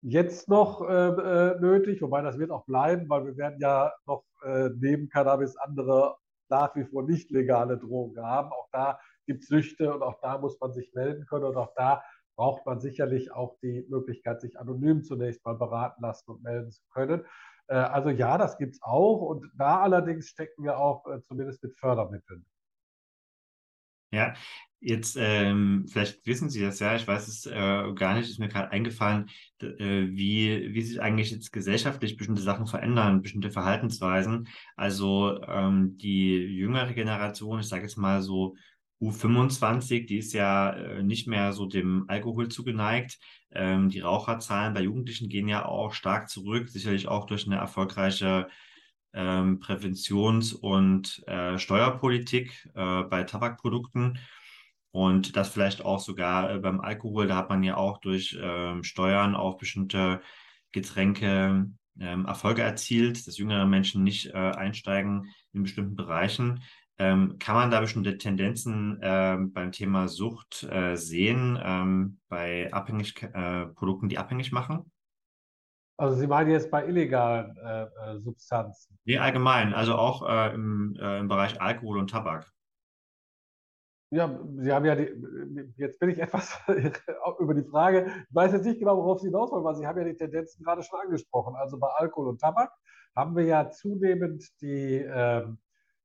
jetzt noch äh, äh nötig, wobei das wird auch bleiben, weil wir werden ja noch äh, neben Cannabis andere nach wie vor nicht legale Drogen haben. Auch da gibt es Süchte und auch da muss man sich melden können und auch da braucht man sicherlich auch die Möglichkeit, sich anonym zunächst mal beraten lassen und melden zu können. Äh, also ja, das gibt es auch. Und da allerdings stecken wir auch äh, zumindest mit Fördermitteln. Ja, jetzt ähm, vielleicht wissen Sie das ja, ich weiß es äh, gar nicht, ist mir gerade eingefallen, äh, wie, wie sich eigentlich jetzt gesellschaftlich bestimmte Sachen verändern, bestimmte Verhaltensweisen. Also ähm, die jüngere Generation, ich sage jetzt mal so U25, die ist ja äh, nicht mehr so dem Alkohol zugeneigt. Ähm, die Raucherzahlen bei Jugendlichen gehen ja auch stark zurück, sicherlich auch durch eine erfolgreiche ähm, Präventions- und äh, Steuerpolitik äh, bei Tabakprodukten. Und das vielleicht auch sogar äh, beim Alkohol, da hat man ja auch durch ähm, Steuern auf bestimmte Getränke ähm, Erfolge erzielt, dass jüngere Menschen nicht äh, einsteigen in bestimmten Bereichen. Ähm, kann man da bestimmte Tendenzen ähm, beim Thema Sucht äh, sehen, bei abhängig, äh, Produkten, die abhängig machen? Also Sie meinen jetzt bei illegalen äh, äh, Substanzen? Nee, allgemein, also auch äh, im, äh, im Bereich Alkohol und Tabak. Ja, Sie haben ja die, jetzt bin ich etwas über die Frage, ich weiß jetzt nicht genau, worauf Sie hinaus wollen, weil Sie haben ja die Tendenzen gerade schon angesprochen. Also bei Alkohol und Tabak haben wir ja zunehmend die ähm,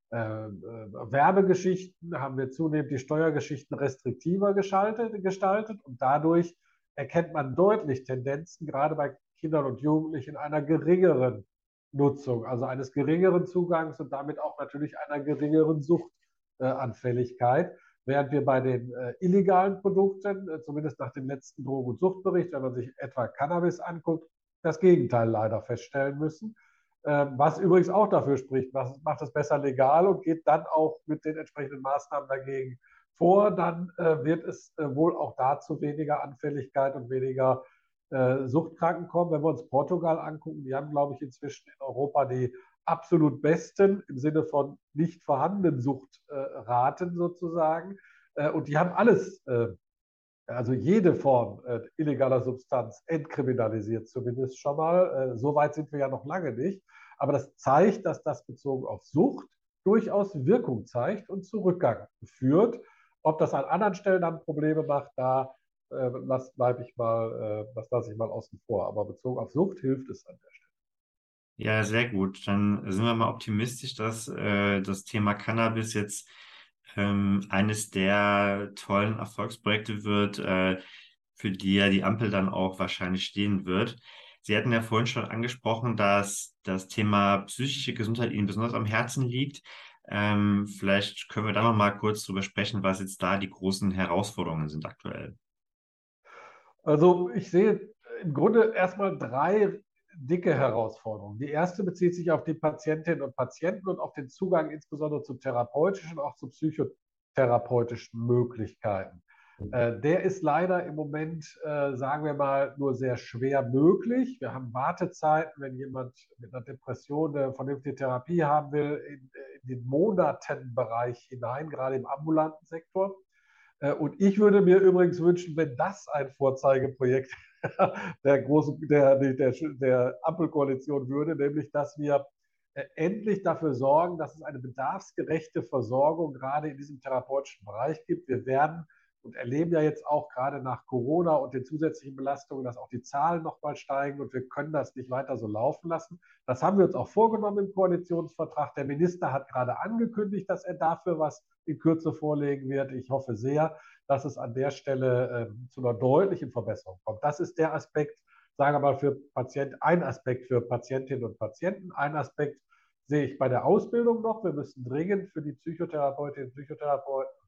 äh, Werbegeschichten, haben wir zunehmend die Steuergeschichten restriktiver gestaltet und dadurch erkennt man deutlich Tendenzen, gerade bei Kindern und Jugendlichen, einer geringeren Nutzung, also eines geringeren Zugangs und damit auch natürlich einer geringeren Suchtanfälligkeit. Während wir bei den äh, illegalen Produkten, äh, zumindest nach dem letzten Drogen- und Suchtbericht, wenn man sich etwa Cannabis anguckt, das Gegenteil leider feststellen müssen. Ähm, was übrigens auch dafür spricht, was macht es besser legal und geht dann auch mit den entsprechenden Maßnahmen dagegen vor, dann äh, wird es wohl auch dazu weniger Anfälligkeit und weniger äh, Suchtkranken kommen. Wenn wir uns Portugal angucken, die haben, glaube ich, inzwischen in Europa die absolut besten im Sinne von nicht vorhandenen Suchtraten sozusagen. Äh, und die haben alles, äh, also jede Form äh, illegaler Substanz entkriminalisiert zumindest schon mal. So weit sind wir ja noch lange nicht. Aber das zeigt, dass das bezogen auf Sucht durchaus Wirkung zeigt und Zurückgang führt. Ob das an anderen Stellen dann Probleme macht, da äh, das bleibe ich mal, das lasse ich mal außen vor. Aber bezogen auf Sucht hilft es an der Stelle. Ja, sehr gut. Dann sind wir mal optimistisch, dass äh, das Thema Cannabis jetzt ähm, eines der tollen Erfolgsprojekte wird, äh, für die ja die Ampel dann auch wahrscheinlich stehen wird. Sie hatten ja vorhin schon angesprochen, dass das Thema psychische Gesundheit Ihnen besonders am Herzen liegt. Ähm, vielleicht können wir da noch mal kurz drüber sprechen, was jetzt da die großen Herausforderungen sind aktuell. Also ich sehe im Grunde erstmal drei dicke Herausforderung. Die erste bezieht sich auf die Patientinnen und Patienten und auf den Zugang insbesondere zu therapeutischen und auch zu psychotherapeutischen Möglichkeiten. Mhm. Äh, der ist leider im Moment, äh, sagen wir mal, nur sehr schwer möglich. Wir haben Wartezeiten, wenn jemand mit einer Depression eine vernünftige Therapie haben will, in, in den Monatenbereich hinein, gerade im ambulanten Sektor. Äh, und ich würde mir übrigens wünschen, wenn das ein Vorzeigeprojekt der, großen, der, der, der Ampelkoalition würde, nämlich dass wir äh, endlich dafür sorgen, dass es eine bedarfsgerechte Versorgung gerade in diesem therapeutischen Bereich gibt. Wir werden und erleben ja jetzt auch gerade nach Corona und den zusätzlichen Belastungen, dass auch die Zahlen nochmal steigen und wir können das nicht weiter so laufen lassen. Das haben wir uns auch vorgenommen im Koalitionsvertrag. Der Minister hat gerade angekündigt, dass er dafür was in Kürze vorlegen wird. Ich hoffe sehr, dass es an der Stelle äh, zu einer deutlichen Verbesserung kommt. Das ist der Aspekt, sagen wir mal, für Patienten, ein Aspekt für Patientinnen und Patienten. Ein Aspekt sehe ich bei der Ausbildung noch. Wir müssen dringend für die Psychotherapeutinnen und Psychotherapeuten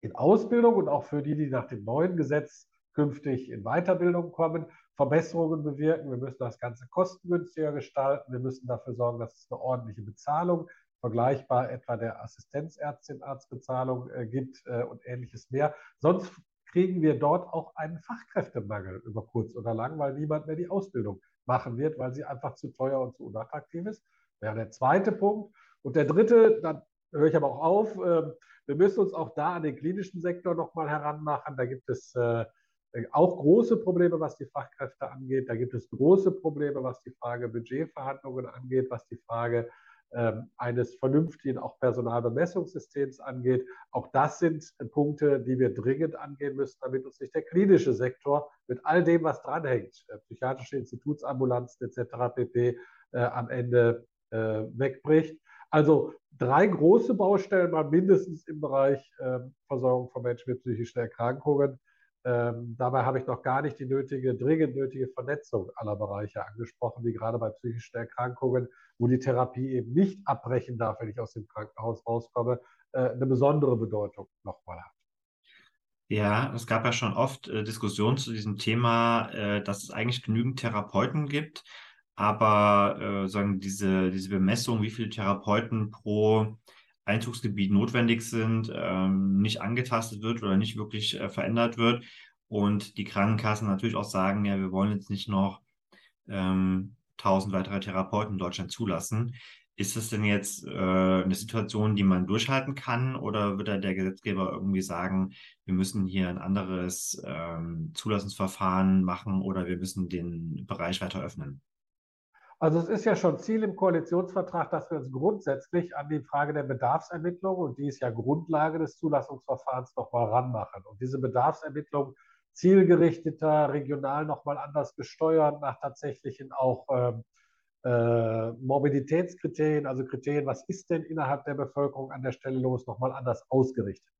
in Ausbildung und auch für die, die nach dem neuen Gesetz künftig in Weiterbildung kommen, Verbesserungen bewirken. Wir müssen das Ganze kostengünstiger gestalten. Wir müssen dafür sorgen, dass es eine ordentliche Bezahlung, vergleichbar etwa der Assistenzärztin, Arztbezahlung äh, gibt äh, und ähnliches mehr. Sonst kriegen wir dort auch einen Fachkräftemangel über kurz oder lang, weil niemand mehr die Ausbildung machen wird, weil sie einfach zu teuer und zu unattraktiv ist. Wäre der zweite Punkt. Und der dritte, dann höre ich aber auch auf, äh, wir müssen uns auch da an den klinischen Sektor nochmal heranmachen. Da gibt es äh, auch große Probleme, was die Fachkräfte angeht. Da gibt es große Probleme, was die Frage Budgetverhandlungen angeht, was die Frage ähm, eines vernünftigen auch Personalbemessungssystems angeht. Auch das sind Punkte, die wir dringend angehen müssen, damit uns nicht der klinische Sektor mit all dem, was dranhängt, äh, psychiatrische Institutsambulanzen etc. pp. Äh, am Ende äh, wegbricht. Also drei große Baustellen mal mindestens im Bereich äh, Versorgung von Menschen mit psychischen Erkrankungen. Ähm, dabei habe ich noch gar nicht die nötige, dringend nötige Vernetzung aller Bereiche angesprochen, wie gerade bei psychischen Erkrankungen, wo die Therapie eben nicht abbrechen darf, wenn ich aus dem Krankenhaus rauskomme, äh, eine besondere Bedeutung nochmal hat. Ja, es gab ja schon oft äh, Diskussionen zu diesem Thema, äh, dass es eigentlich genügend Therapeuten gibt, aber äh, sagen diese, diese Bemessung, wie viele Therapeuten pro Einzugsgebiet notwendig sind, ähm, nicht angetastet wird oder nicht wirklich äh, verändert wird. Und die Krankenkassen natürlich auch sagen, ja, wir wollen jetzt nicht noch ähm, 1000 weitere Therapeuten in Deutschland zulassen. Ist das denn jetzt äh, eine Situation, die man durchhalten kann oder wird da der Gesetzgeber irgendwie sagen, wir müssen hier ein anderes ähm, Zulassungsverfahren machen oder wir müssen den Bereich weiter öffnen? Also es ist ja schon Ziel im Koalitionsvertrag, dass wir uns grundsätzlich an die Frage der Bedarfsermittlung, und die ist ja Grundlage des Zulassungsverfahrens, nochmal ranmachen. Und diese Bedarfsermittlung zielgerichteter, regional nochmal anders gesteuert, nach tatsächlichen auch ähm, äh, Mobilitätskriterien, also Kriterien, was ist denn innerhalb der Bevölkerung an der Stelle los, nochmal anders ausgerichtet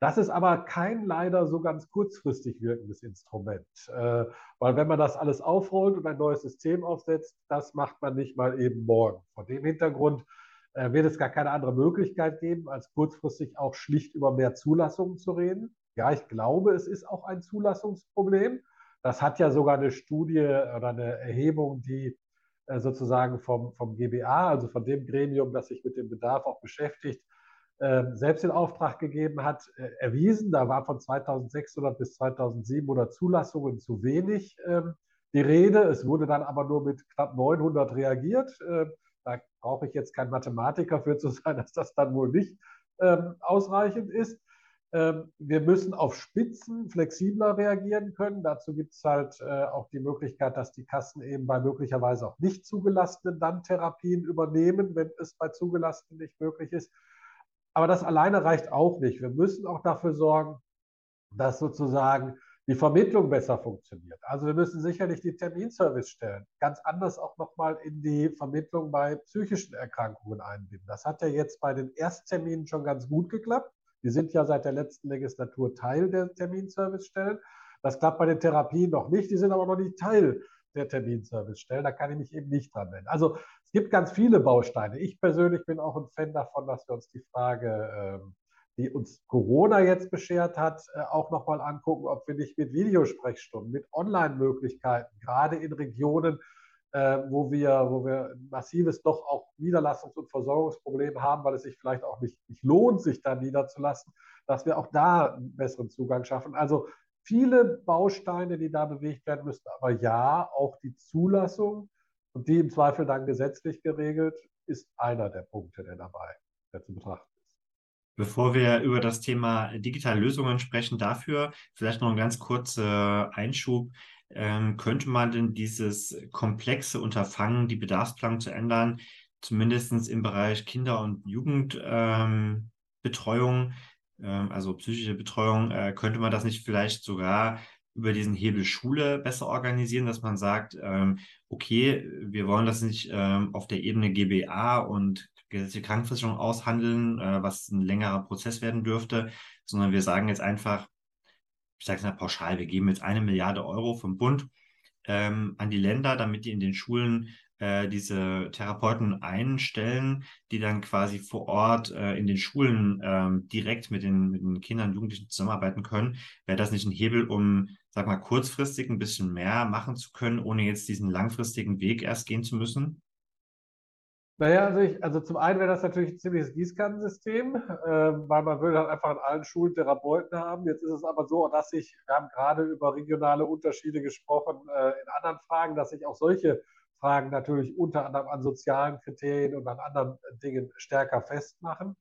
das ist aber kein leider so ganz kurzfristig wirkendes Instrument, äh, weil wenn man das alles aufrollt und ein neues System aufsetzt, das macht man nicht mal eben morgen. Vor dem Hintergrund äh, wird es gar keine andere Möglichkeit geben, als kurzfristig auch schlicht über mehr Zulassungen zu reden. Ja, ich glaube, es ist auch ein Zulassungsproblem. Das hat ja sogar eine Studie oder eine Erhebung, die äh, sozusagen vom, vom GBA, also von dem Gremium, das sich mit dem Bedarf auch beschäftigt, selbst in Auftrag gegeben hat, äh, erwiesen. Da war von 2600 bis 2700 Zulassungen zu wenig ähm, die Rede. Es wurde dann aber nur mit knapp 900 reagiert. Ähm, da brauche ich jetzt kein Mathematiker für zu sein, dass das dann wohl nicht ausreichend ist. wir müssen auf Spitzen flexibler reagieren können. Dazu gibt es halt äh, auch die Möglichkeit, dass die Kassen eben bei möglicherweise auch nicht zugelassenen dann Therapien übernehmen, wenn es bei zugelassenen nicht möglich ist. Aber das alleine reicht auch nicht. Wir müssen auch dafür sorgen, dass sozusagen die Vermittlung besser funktioniert. Also wir müssen sicherlich die Terminservice stellen, ganz anders auch nochmal in die Vermittlung bei psychischen Erkrankungen einbinden. Das hat ja jetzt bei den Erstterminen schon ganz gut geklappt. Die sind ja seit der letzten Legislatur Teil der Terminservice-Stellen. Das klappt bei den Therapien noch nicht, die sind aber noch nicht Teil der Terminservice-Stellen. Da kann ich mich eben nicht dran wenden. Also gibt ganz viele Bausteine. Ich persönlich bin auch ein Fan davon, dass wir uns die Frage, ähm, die uns Corona jetzt beschert hat, äh, auch nochmal angucken, ob wir nicht mit Videosprechstunden, mit Online-Möglichkeiten, gerade in Regionen, äh, wo wir, wo wir ein massives doch auch Niederlassungs- und Versorgungsproblem haben, weil es sich vielleicht auch nicht, nicht lohnt, sich da niederzulassen, dass wir auch da einen besseren Zugang schaffen. Also viele Bausteine, die da bewegt werden müssen, aber ja, auch die Zulassung und die im Zweifel dann gesetzlich geregelt, ist einer der Punkte, der dabei der zu betrachten ist. Bevor wir über das Thema digitale Lösungen sprechen, dafür vielleicht noch ein ganz kurzer Einschub. Ähm, könnte man denn dieses komplexe Unterfangen, die Bedarfsplanung zu ändern, zumindest im Bereich Kinder- und Jugendbetreuung, ähm, ähm, also psychische Betreuung, äh, könnte man das nicht vielleicht sogar über diesen Hebel Schule besser organisieren, dass man sagt, ähm, okay, wir wollen das nicht ähm, auf der Ebene GBA und gesetzliche Krankenversicherung aushandeln, äh, was ein längerer Prozess werden dürfte, sondern wir sagen jetzt einfach, ich sage es mal pauschal, wir geben jetzt eine Milliarde Euro vom Bund ähm, an die Länder, damit die in den Schulen äh, diese Therapeuten einstellen, die dann quasi vor Ort äh, in den Schulen ähm, direkt mit den, mit den Kindern und Jugendlichen zusammenarbeiten können. Wäre das nicht ein Hebel, um, sag mal, kurzfristig ein bisschen mehr machen zu können, ohne jetzt diesen langfristigen Weg erst gehen zu müssen? Naja, also, ich, also zum einen wäre das natürlich ein ziemliches Gießkannensystem, äh, weil man will halt einfach an allen Schulen Therapeuten haben. Jetzt ist es aber so, dass ich, wir haben gerade über regionale Unterschiede gesprochen äh, in anderen Fragen, dass sich auch solche Fragen natürlich unter anderem an sozialen Kriterien und an anderen Dingen stärker festmachen.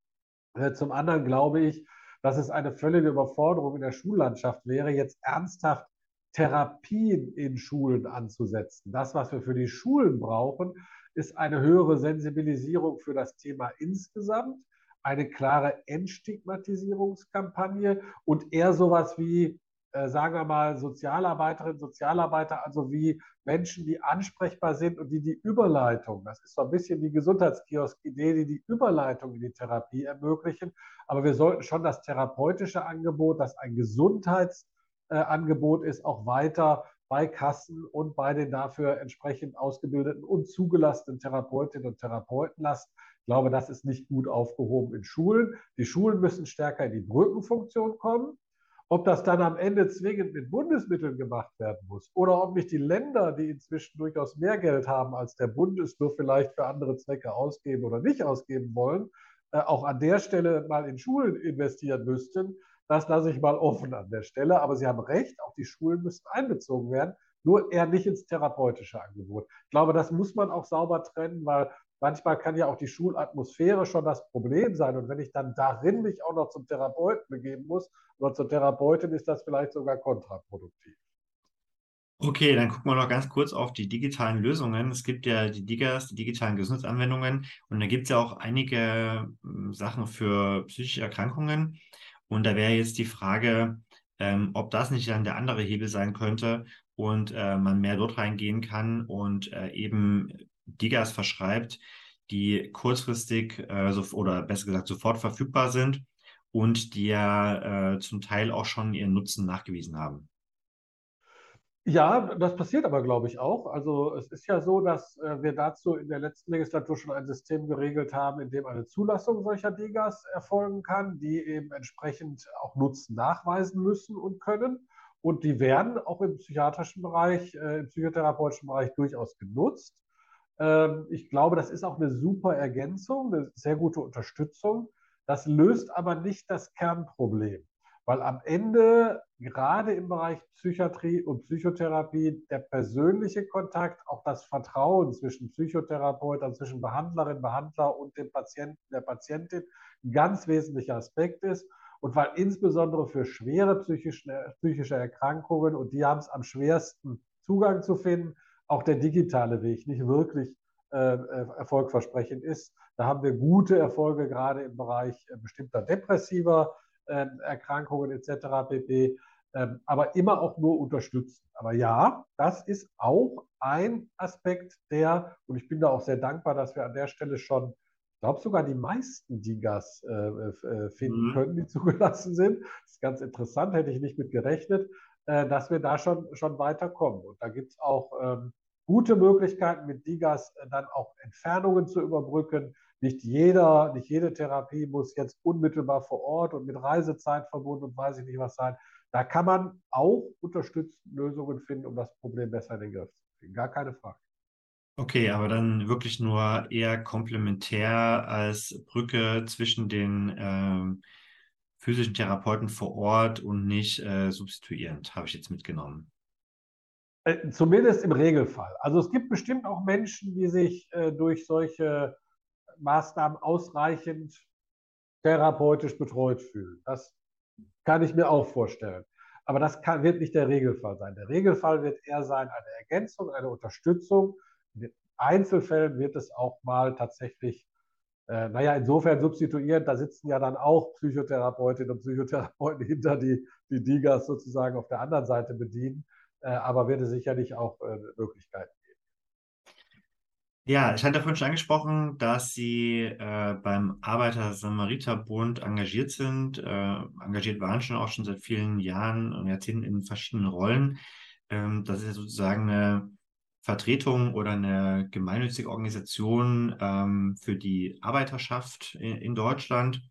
Äh, zum anderen glaube ich, dass es eine völlige Überforderung in der Schullandschaft wäre, jetzt ernsthaft Therapien in Schulen anzusetzen. Das, was wir für die Schulen brauchen, ist eine höhere Sensibilisierung für das Thema insgesamt, eine klare Entstigmatisierungskampagne und eher sowas wie äh, sagen wir mal, Sozialarbeiterinnen, Sozialarbeiter, also wie Menschen, die ansprechbar sind und die die Überleitung, das ist so ein bisschen die Gesundheitskiosk-Idee, die die Überleitung in die Therapie ermöglichen. Aber wir sollten schon das therapeutische Angebot, das ein Gesundheits- Angebot ist, auch weiter bei Kassen und bei den dafür entsprechend ausgebildeten und zugelassenen Therapeutinnen und Therapeuten lassen. Ich glaube, das ist nicht gut aufgehoben in Schulen. Die Schulen müssen stärker in die Brückenfunktion kommen. Ob das dann am Ende zwingend mit Bundesmitteln gemacht werden muss oder ob nicht die Länder, die inzwischen durchaus mehr Geld haben als der Bund, es nur vielleicht für andere Zwecke ausgeben oder nicht ausgeben wollen, äh, auch an der Stelle mal in Schulen investieren müssten, das lasse ich mal offen an der Stelle. Aber Sie haben recht, auch die Schulen müssen einbezogen werden, nur eher nicht ins therapeutische Angebot. Ich glaube, das muss man auch sauber trennen, weil manchmal kann ja auch die Schulatmosphäre schon das Problem sein. Und wenn ich dann darin mich auch noch zum Therapeuten begeben muss oder zur Therapeutin, ist das vielleicht sogar kontraproduktiv. Okay, dann gucken wir noch ganz kurz auf die digitalen Lösungen. Es gibt ja die Digas, die digitalen Gesundheitsanwendungen, und da gibt es ja auch einige hm, Sachen für psychische Erkrankungen. Und da wäre jetzt die Frage, ähm, ob das nicht dann der andere Hebel sein könnte und äh, man mehr dort reingehen kann und äh, eben Digas verschreibt, die kurzfristig äh, so, oder besser gesagt sofort verfügbar sind und die ja äh, zum Teil auch schon ihren Nutzen nachgewiesen haben. Ja, das passiert aber, glaube ich, auch. Also es ist ja so, dass äh, wir dazu in der letzten Legislatur schon ein System geregelt haben, in dem eine Zulassung solcher Digas erfolgen kann, die eben entsprechend auch Nutzen nachweisen müssen und können. Und die werden auch im psychiatrischen Bereich, äh, im psychotherapeutischen Bereich durchaus genutzt. Ähm, ich glaube, das ist auch eine super Ergänzung, eine sehr gute Unterstützung. Das löst aber nicht das Kernproblem, weil am Ende gerade im Bereich Psychiatrie und Psychotherapie der persönliche Kontakt, auch das Vertrauen zwischen Psychotherapeut, also zwischen Behandlerin, Behandler und dem Patienten, der Patientin ein ganz wesentlicher Aspekt ist. Und weil insbesondere für schwere psychische Erkrankungen, und die haben es am schwersten Zugang zu finden, auch der digitale Weg nicht wirklich äh, äh, erfolgversprechend ist. Da haben wir gute Erfolge gerade im Bereich äh, bestimmter depressiver äh, Erkrankungen etc. pp. Ähm, aber immer auch nur unterstützen. Aber ja, das ist auch ein Aspekt der, und ich bin da auch sehr dankbar, dass wir an der Stelle schon, ich glaube sogar die meisten Digas äh, äh, finden mhm. können, die zugelassen sind. Das ist ganz interessant, hätte ich nicht mit gerechnet, dass wir da schon, schon weiterkommen. Und da gibt es auch ähm, gute Möglichkeiten, mit Digas äh, dann auch Entfernungen zu überbrücken. Nicht jeder, nicht jede Therapie muss jetzt unmittelbar vor Ort und mit Reisezeit verbunden und weiß ich nicht was sein. Da kann man auch unterstützend Lösungen finden, um das Problem besser in den Griff zu kriegen. Gar keine Frage. Okay, aber dann wirklich nur eher komplementär als Brücke zwischen den ähm, physischen Therapeuten vor Ort und nicht äh, substituierend, habe ich jetzt mitgenommen. Äh, zumindest im Regelfall. Also es gibt bestimmt auch Menschen, die sich äh, durch solche Maßnahmen ausreichend therapeutisch betreut fühlen. Das kann ich mir auch vorstellen. Aber das kann, wird nicht der Regelfall sein. Der Regelfall wird eher sein eine Ergänzung, eine Unterstützung. In Einzelfällen wird es auch mal tatsächlich, äh, naja, insofern substituieren, da sitzen ja dann auch Psychotherapeutinnen und Psychotherapeuten hinter, die die Digas sozusagen auf der anderen Seite bedienen. Äh, aber wird es sicherlich auch äh, Möglichkeiten geben. Ja, ich hatte vorhin schon angesprochen, dass Sie äh, beim Arbeiter-Samariter-Bund engagiert sind. Äh, engagiert waren schon auch schon seit vielen Jahren und Jahrzehnten in verschiedenen Rollen. Ähm, das ist ja sozusagen eine Vertretung oder eine gemeinnützige Organisation ähm, für die Arbeiterschaft in, in Deutschland.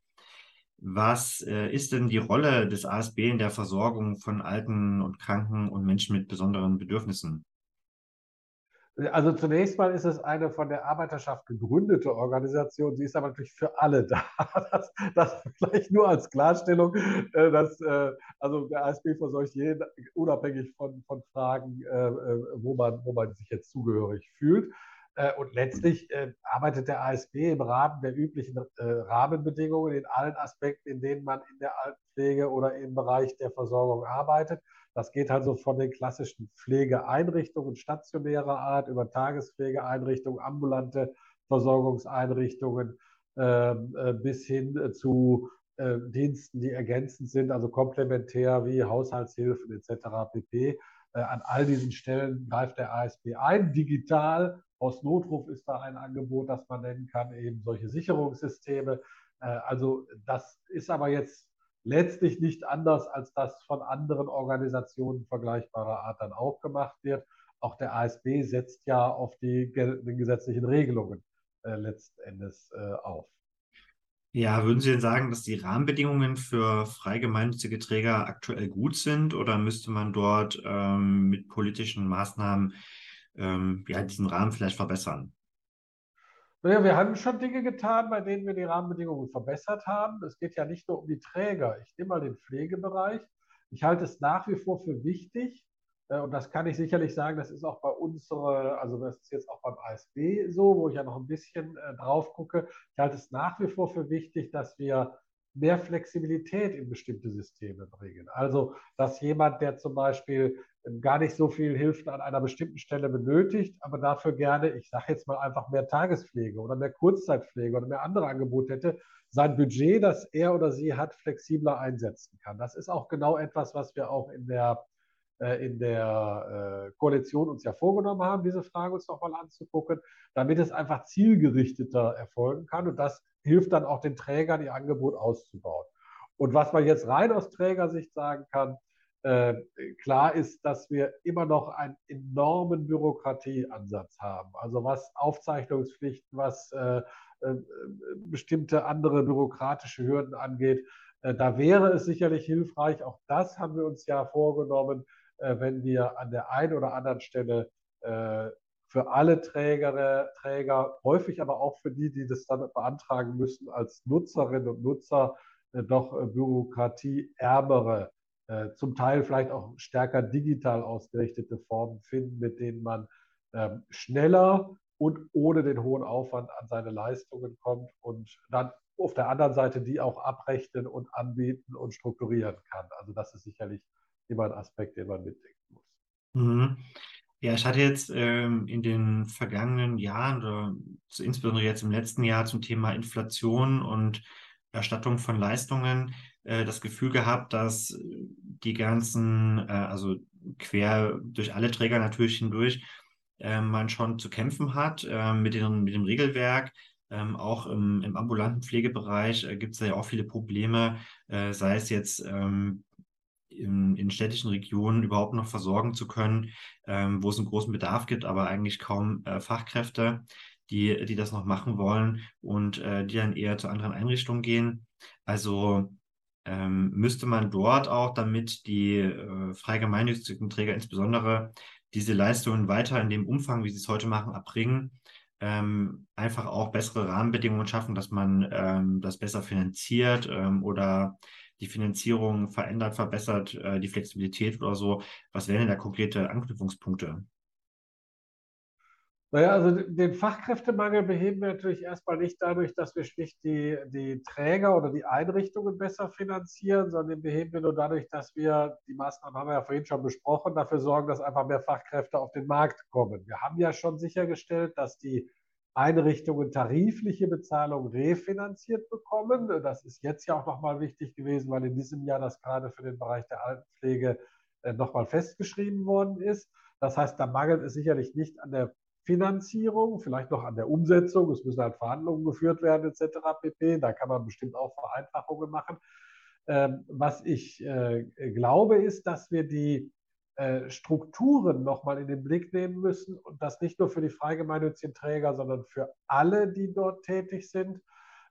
Was äh, ist denn die Rolle des ASB in der Versorgung von Alten und Kranken und Menschen mit besonderen Bedürfnissen? Also zunächst mal ist es eine von der Arbeiterschaft gegründete Organisation. Sie ist aber natürlich für alle da. Das, das vielleicht nur als Klarstellung, äh, dass äh, also der ASB versorgt jeden unabhängig von, von Fragen, äh, wo, man, wo man sich jetzt zugehörig fühlt. Äh, und letztlich äh, arbeitet der ASB im Rahmen der üblichen äh, Rahmenbedingungen in allen Aspekten, in denen man in der Altenpflege oder im Bereich der Versorgung arbeitet. Das geht also von den klassischen Pflegeeinrichtungen stationärer Art über Tagespflegeeinrichtungen, ambulante Versorgungseinrichtungen ähm, bis hin zu Diensten, die ergänzend sind, also komplementär wie Haushaltshilfen etc. pp. An all diesen Stellen greift der ASB ein, digital aus Notruf ist da ein Angebot, das man nennen kann, eben solche Sicherungssysteme. Äh, also das ist aber jetzt letztlich nicht anders, als das von anderen Organisationen vergleichbarer Art dann auch gemacht wird. Auch der ASB setzt ja auf die gesetzlichen Regelungen äh, letzten Endes äh, auf. Ja, würden Sie denn sagen, dass die Rahmenbedingungen für frei gemeinnützige Träger aktuell gut sind oder müsste man dort ähm, mit politischen Maßnahmen ähm, ja, diesen Rahmen vielleicht verbessern? Naja, wir haben schon Dinge getan, bei denen wir die Rahmenbedingungen verbessert haben. Es geht ja nicht nur um die Träger. Ich nehme mal den Pflegebereich. Ich halte es nach wie vor für wichtig, äh, und das kann ich sicherlich sagen, das ist auch bei unserer, also das ist jetzt auch beim ASB so, wo ich ja noch ein bisschen äh, drauf gucke. Ich halte es nach wie vor für wichtig, dass wir mehr Flexibilität in bestimmte Systeme bringen. Also, dass jemand, der zum Beispiel gar nicht so viel Hilfen an einer bestimmten Stelle benötigt, aber dafür gerne, ich sage jetzt mal einfach mehr Tagespflege oder mehr Kurzzeitpflege oder mehr andere Angebote hätte, sein Budget, das er oder sie hat, flexibler einsetzen kann. Das ist auch genau etwas, was wir auch in der äh, in der äh, Koalition uns ja vorgenommen haben, diese Frage uns nochmal anzugucken, damit es einfach zielgerichteter erfolgen kann. Und das hilft dann auch den Trägern, ihr Angebot auszubauen. Und was man jetzt rein aus Trägersicht sagen kann, äh, klar ist, dass wir immer noch einen enormen Bürokratieansatz haben. Also was Aufzeichnungspflichten, was äh, äh, bestimmte andere bürokratische Hürden angeht. Äh, da wäre es sicherlich hilfreich, auch das haben wir uns ja vorgenommen, äh, wenn wir an der einen oder anderen Stelle äh, für alle Träger, Träger, häufig aber auch für die, die das dann beantragen müssen, als Nutzerinnen und Nutzer äh, doch bürokratieärmere, zum Teil vielleicht auch stärker digital ausgerichtete Formen finden, mit denen man ähm, schneller und ohne den hohen Aufwand an seine Leistungen kommt und dann auf der anderen Seite die auch abrechnen und anbieten und strukturieren kann. Also das ist sicherlich immer ein Aspekt, den man mitdenken muss. Mhm. Ja, ich hatte jetzt ähm, in den vergangenen Jahren oder insbesondere jetzt im letzten Jahr zum Thema Inflation und Erstattung von Leistungen äh, das Gefühl gehabt, dass die ganzen, äh, also quer durch alle Träger natürlich hindurch, äh, man schon zu kämpfen hat äh, mit, den, mit dem Regelwerk. Ähm, auch im, im ambulanten Pflegebereich äh, gibt es ja auch viele Probleme, äh, sei es jetzt ähm, in, in städtischen Regionen überhaupt noch versorgen zu können, ähm, wo es einen großen Bedarf gibt, aber eigentlich kaum äh, Fachkräfte, die, die das noch machen wollen und äh, die dann eher zu anderen Einrichtungen gehen. Also ähm, müsste man dort auch, damit die äh, frei gemeinnützigen Träger insbesondere diese Leistungen weiter in dem Umfang, wie sie es heute machen, erbringen, ähm, einfach auch bessere Rahmenbedingungen schaffen, dass man ähm, das besser finanziert ähm, oder die Finanzierung verändert, verbessert, äh, die Flexibilität oder so. Was wären denn da konkrete Anknüpfungspunkte? Naja, also den Fachkräftemangel beheben wir natürlich erstmal nicht dadurch, dass wir schlicht die, die Träger oder die Einrichtungen besser finanzieren, sondern den beheben wir nur dadurch, dass wir, die Maßnahmen haben wir ja vorhin schon besprochen, dafür sorgen, dass einfach mehr Fachkräfte auf den Markt kommen. Wir haben ja schon sichergestellt, dass die Einrichtungen tarifliche Bezahlung refinanziert bekommen. Das ist jetzt ja auch nochmal wichtig gewesen, weil in diesem Jahr das gerade für den Bereich der Altenpflege äh, nochmal festgeschrieben worden ist. Das heißt, da mangelt es sicherlich nicht an der Finanzierung, vielleicht noch an der Umsetzung. Es müssen halt Verhandlungen geführt werden etc. pp. Da kann man bestimmt auch Vereinfachungen machen. Ähm, was ich äh, glaube, ist, dass wir die Strukturen nochmal in den Blick nehmen müssen und das nicht nur für die freigemeinnützigen Träger, sondern für alle, die dort tätig sind,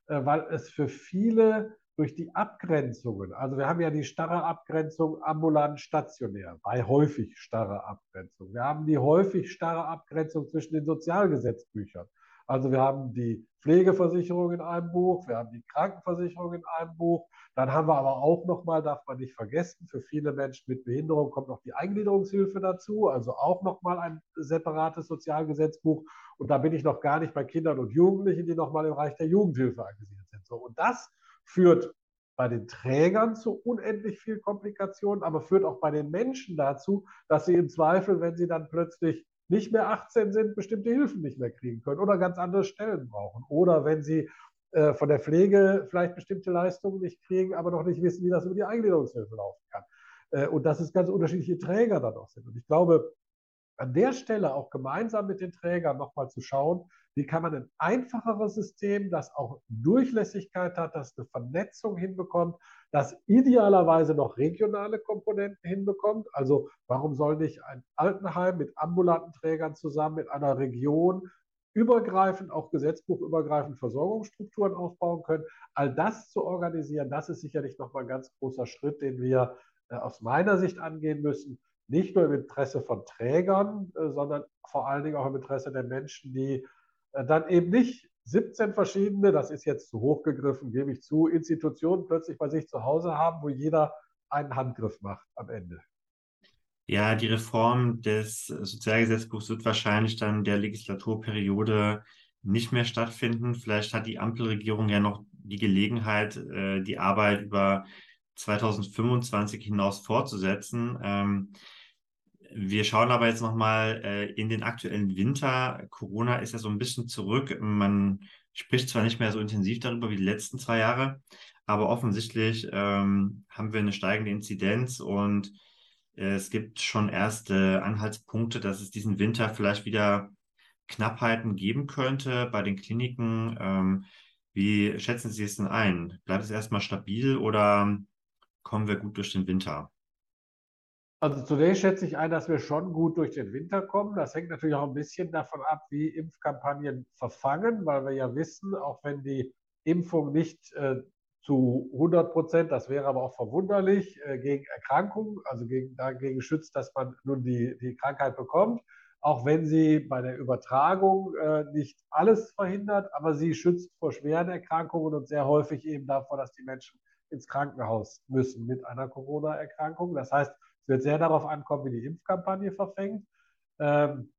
äh, weil es für viele durch die Abgrenzungen, also wir haben ja die starre Abgrenzung ambulant stationär, bei häufig starre Abgrenzung. Wir haben die häufig starre Abgrenzung zwischen den Sozialgesetzbüchern. Also wir haben die Pflegeversicherung in einem Buch, wir haben die Krankenversicherung in einem Buch, dann haben wir aber auch nochmal, darf man nicht vergessen, für viele Menschen mit Behinderung kommt noch die Eingliederungshilfe dazu, also auch nochmal ein separates Sozialgesetzbuch. Und da bin ich noch gar nicht bei Kindern und Jugendlichen, die nochmal im Bereich der Jugendhilfe angesiedelt sind. So, und das führt bei den Trägern zu unendlich viel Komplikationen, aber führt auch bei den Menschen dazu, dass sie im Zweifel, wenn sie dann plötzlich nicht mehr 18 sind, bestimmte Hilfen nicht mehr kriegen können oder ganz andere Stellen brauchen. Oder wenn sie äh, von der Pflege vielleicht bestimmte Leistungen nicht kriegen, aber noch nicht wissen, wie das über die Eingliederungshilfe laufen kann. Äh, und dass es ganz unterschiedliche Träger dann auch sind. Und ich glaube, an der Stelle auch gemeinsam mit den Trägern nochmal zu schauen, wie kann man ein einfacheres System, das auch Durchlässigkeit hat, das eine Vernetzung hinbekommt, das idealerweise noch regionale Komponenten hinbekommt. Also warum soll nicht ein Altenheim mit ambulanten Trägern zusammen mit einer Region übergreifend, auch gesetzbuchübergreifend Versorgungsstrukturen aufbauen können. All das zu organisieren, das ist sicherlich nochmal ein ganz großer Schritt, den wir äh, aus meiner Sicht angehen müssen. Nicht nur im Interesse von Trägern, äh, sondern vor allen Dingen auch im Interesse der Menschen, die äh, dann eben nicht 17 verschiedene, das ist jetzt zu hoch gegriffen, gebe ich zu, Institutionen plötzlich bei sich zu Hause haben, wo jeder einen Handgriff macht am Ende. Ja, die Reform des Sozialgesetzbuchs wird wahrscheinlich dann der Legislaturperiode nicht mehr stattfinden. Vielleicht hat die Ampelregierung ja noch die Gelegenheit, äh, die Arbeit über 2025 hinaus fortzusetzen. Wir schauen aber jetzt nochmal äh, in den aktuellen Winter. Corona ist ja so ein bisschen zurück. Man spricht zwar nicht mehr so intensiv darüber wie die letzten zwei Jahre, aber offensichtlich ähm, haben wir eine steigende Inzidenz und äh, es gibt schon erste Anhaltspunkte, dass es diesen Winter vielleicht wieder Knappheiten geben könnte bei den Kliniken. Ähm, wie schätzen Sie es denn ein? Bleibt es erstmal stabil oder kommen wir gut durch den Winter? Also zunächst schätze ich ein, dass wir schon gut durch den Winter kommen. Das hängt natürlich auch ein bisschen davon ab, wie Impfkampagnen verfangen, weil wir ja wissen, auch wenn die Impfung nicht äh, zu 100 Prozent, das wäre aber auch verwunderlich, äh, gegen Erkrankungen, also gegen, dagegen schützt, dass man nun die, die Krankheit bekommt, auch wenn sie bei der Übertragung äh, nicht alles verhindert, aber sie schützt vor schweren Erkrankungen und sehr häufig eben davor, dass die Menschen ins Krankenhaus müssen mit einer Corona-Erkrankung. Das heißt, es wird sehr darauf ankommen, wie die Impfkampagne verfängt. Ähm,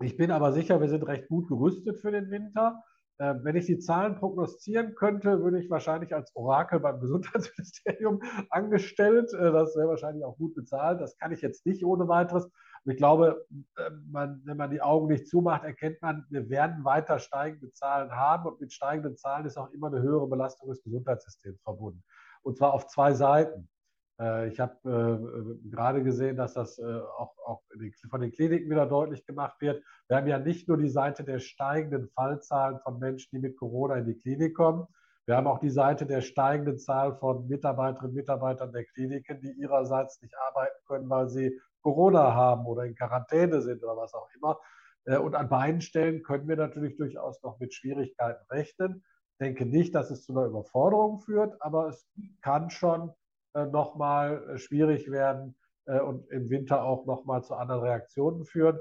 ich bin aber sicher, wir sind recht gut gerüstet für den Winter. Ähm, wenn ich die Zahlen prognostizieren könnte, würde ich wahrscheinlich als Orakel beim Gesundheitsministerium angestellt. Äh, das wäre wahrscheinlich auch gut bezahlt. Das kann ich jetzt nicht ohne weiteres. ich glaube, äh, man, wenn man die Augen nicht zumacht, erkennt man, wir werden weiter steigende Zahlen haben. Und mit steigenden Zahlen ist auch immer eine höhere Belastung des Gesundheitssystems verbunden. Und zwar auf zwei Seiten. Äh, ich habe äh, gerade gesehen, dass das äh, auch, auch von den Kliniken wieder deutlich gemacht wird. Wir haben ja nicht nur die Seite der steigenden Fallzahlen von Menschen, die mit Corona in die Klinik kommen. Wir haben auch die Seite der steigenden Zahl von Mitarbeiterinnen und Mitarbeitern der Kliniken, die ihrerseits nicht arbeiten können, weil sie Corona haben oder in Quarantäne sind oder was auch immer. Und an beiden Stellen können wir natürlich durchaus noch mit Schwierigkeiten rechnen. Ich denke nicht, dass es zu einer Überforderung führt, aber es kann schon äh, nochmal äh, schwierig werden äh, und im Winter auch nochmal zu anderen Reaktionen führen.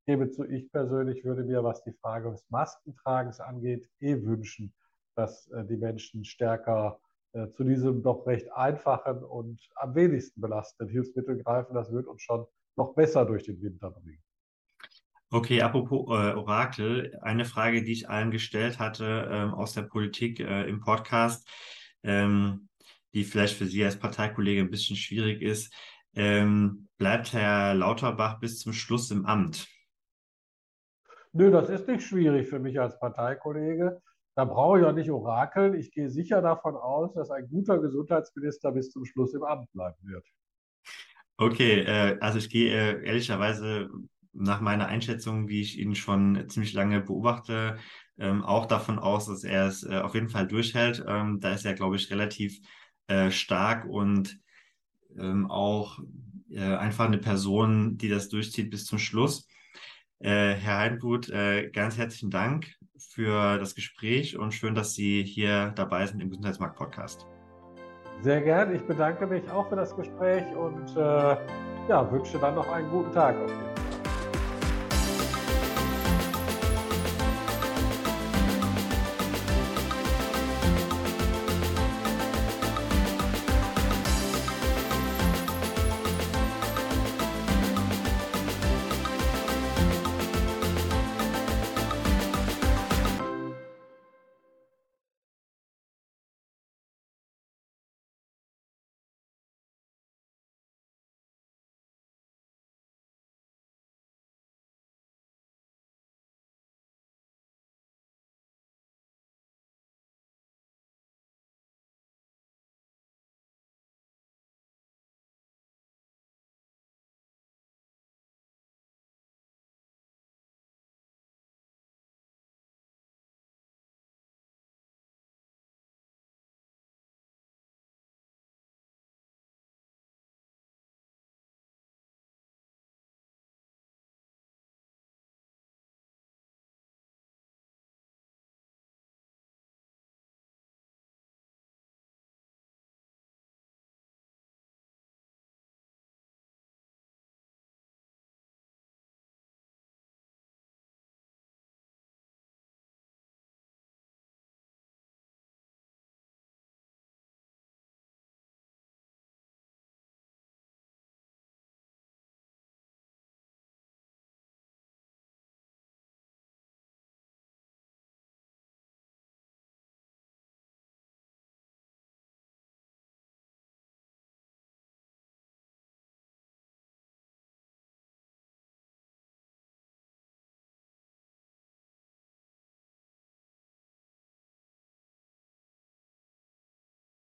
Ich gebe zu, ich persönlich würde mir, was die Frage des Maskentragens angeht, eh wünschen, dass die Menschen stärker zu diesem doch recht einfachen und am wenigsten belastenden Hilfsmittel greifen. Das wird uns schon noch besser durch den Winter bringen. Okay, apropos äh, Orakel, eine Frage, die ich allen gestellt hatte ähm, aus der Politik äh, im Podcast. Ähm, die vielleicht für Sie als Parteikollege ein bisschen schwierig ist. Ähm, bleibt Herr Lauterbach bis zum Schluss im Amt? Nö, das ist nicht schwierig für mich als Parteikollege. Da brauche ich auch nicht orakeln. Ich gehe sicher davon aus, dass ein guter Gesundheitsminister bis zum Schluss im Amt bleiben wird. Okay, äh, also ich gehe äh, ehrlicherweise nach meiner Einschätzung, wie ich ihn schon ziemlich lange beobachte, ähm, auch davon aus, dass er es äh, auf jeden Fall durchhält. Ähm, da ist er, glaube ich, relativ äh, stark und ähm, auch äh, einfach eine Person, die das durchzieht bis zum Schluss. Äh, Herr Heidengut, äh, ganz herzlichen Dank für das Gespräch und schön, dass Sie hier dabei sind im Gesundheitsmarkt-Podcast. Sehr gern. Ich bedanke mich auch für das Gespräch und äh, ja, wünsche dann noch einen guten Tag. Auf jeden Fall.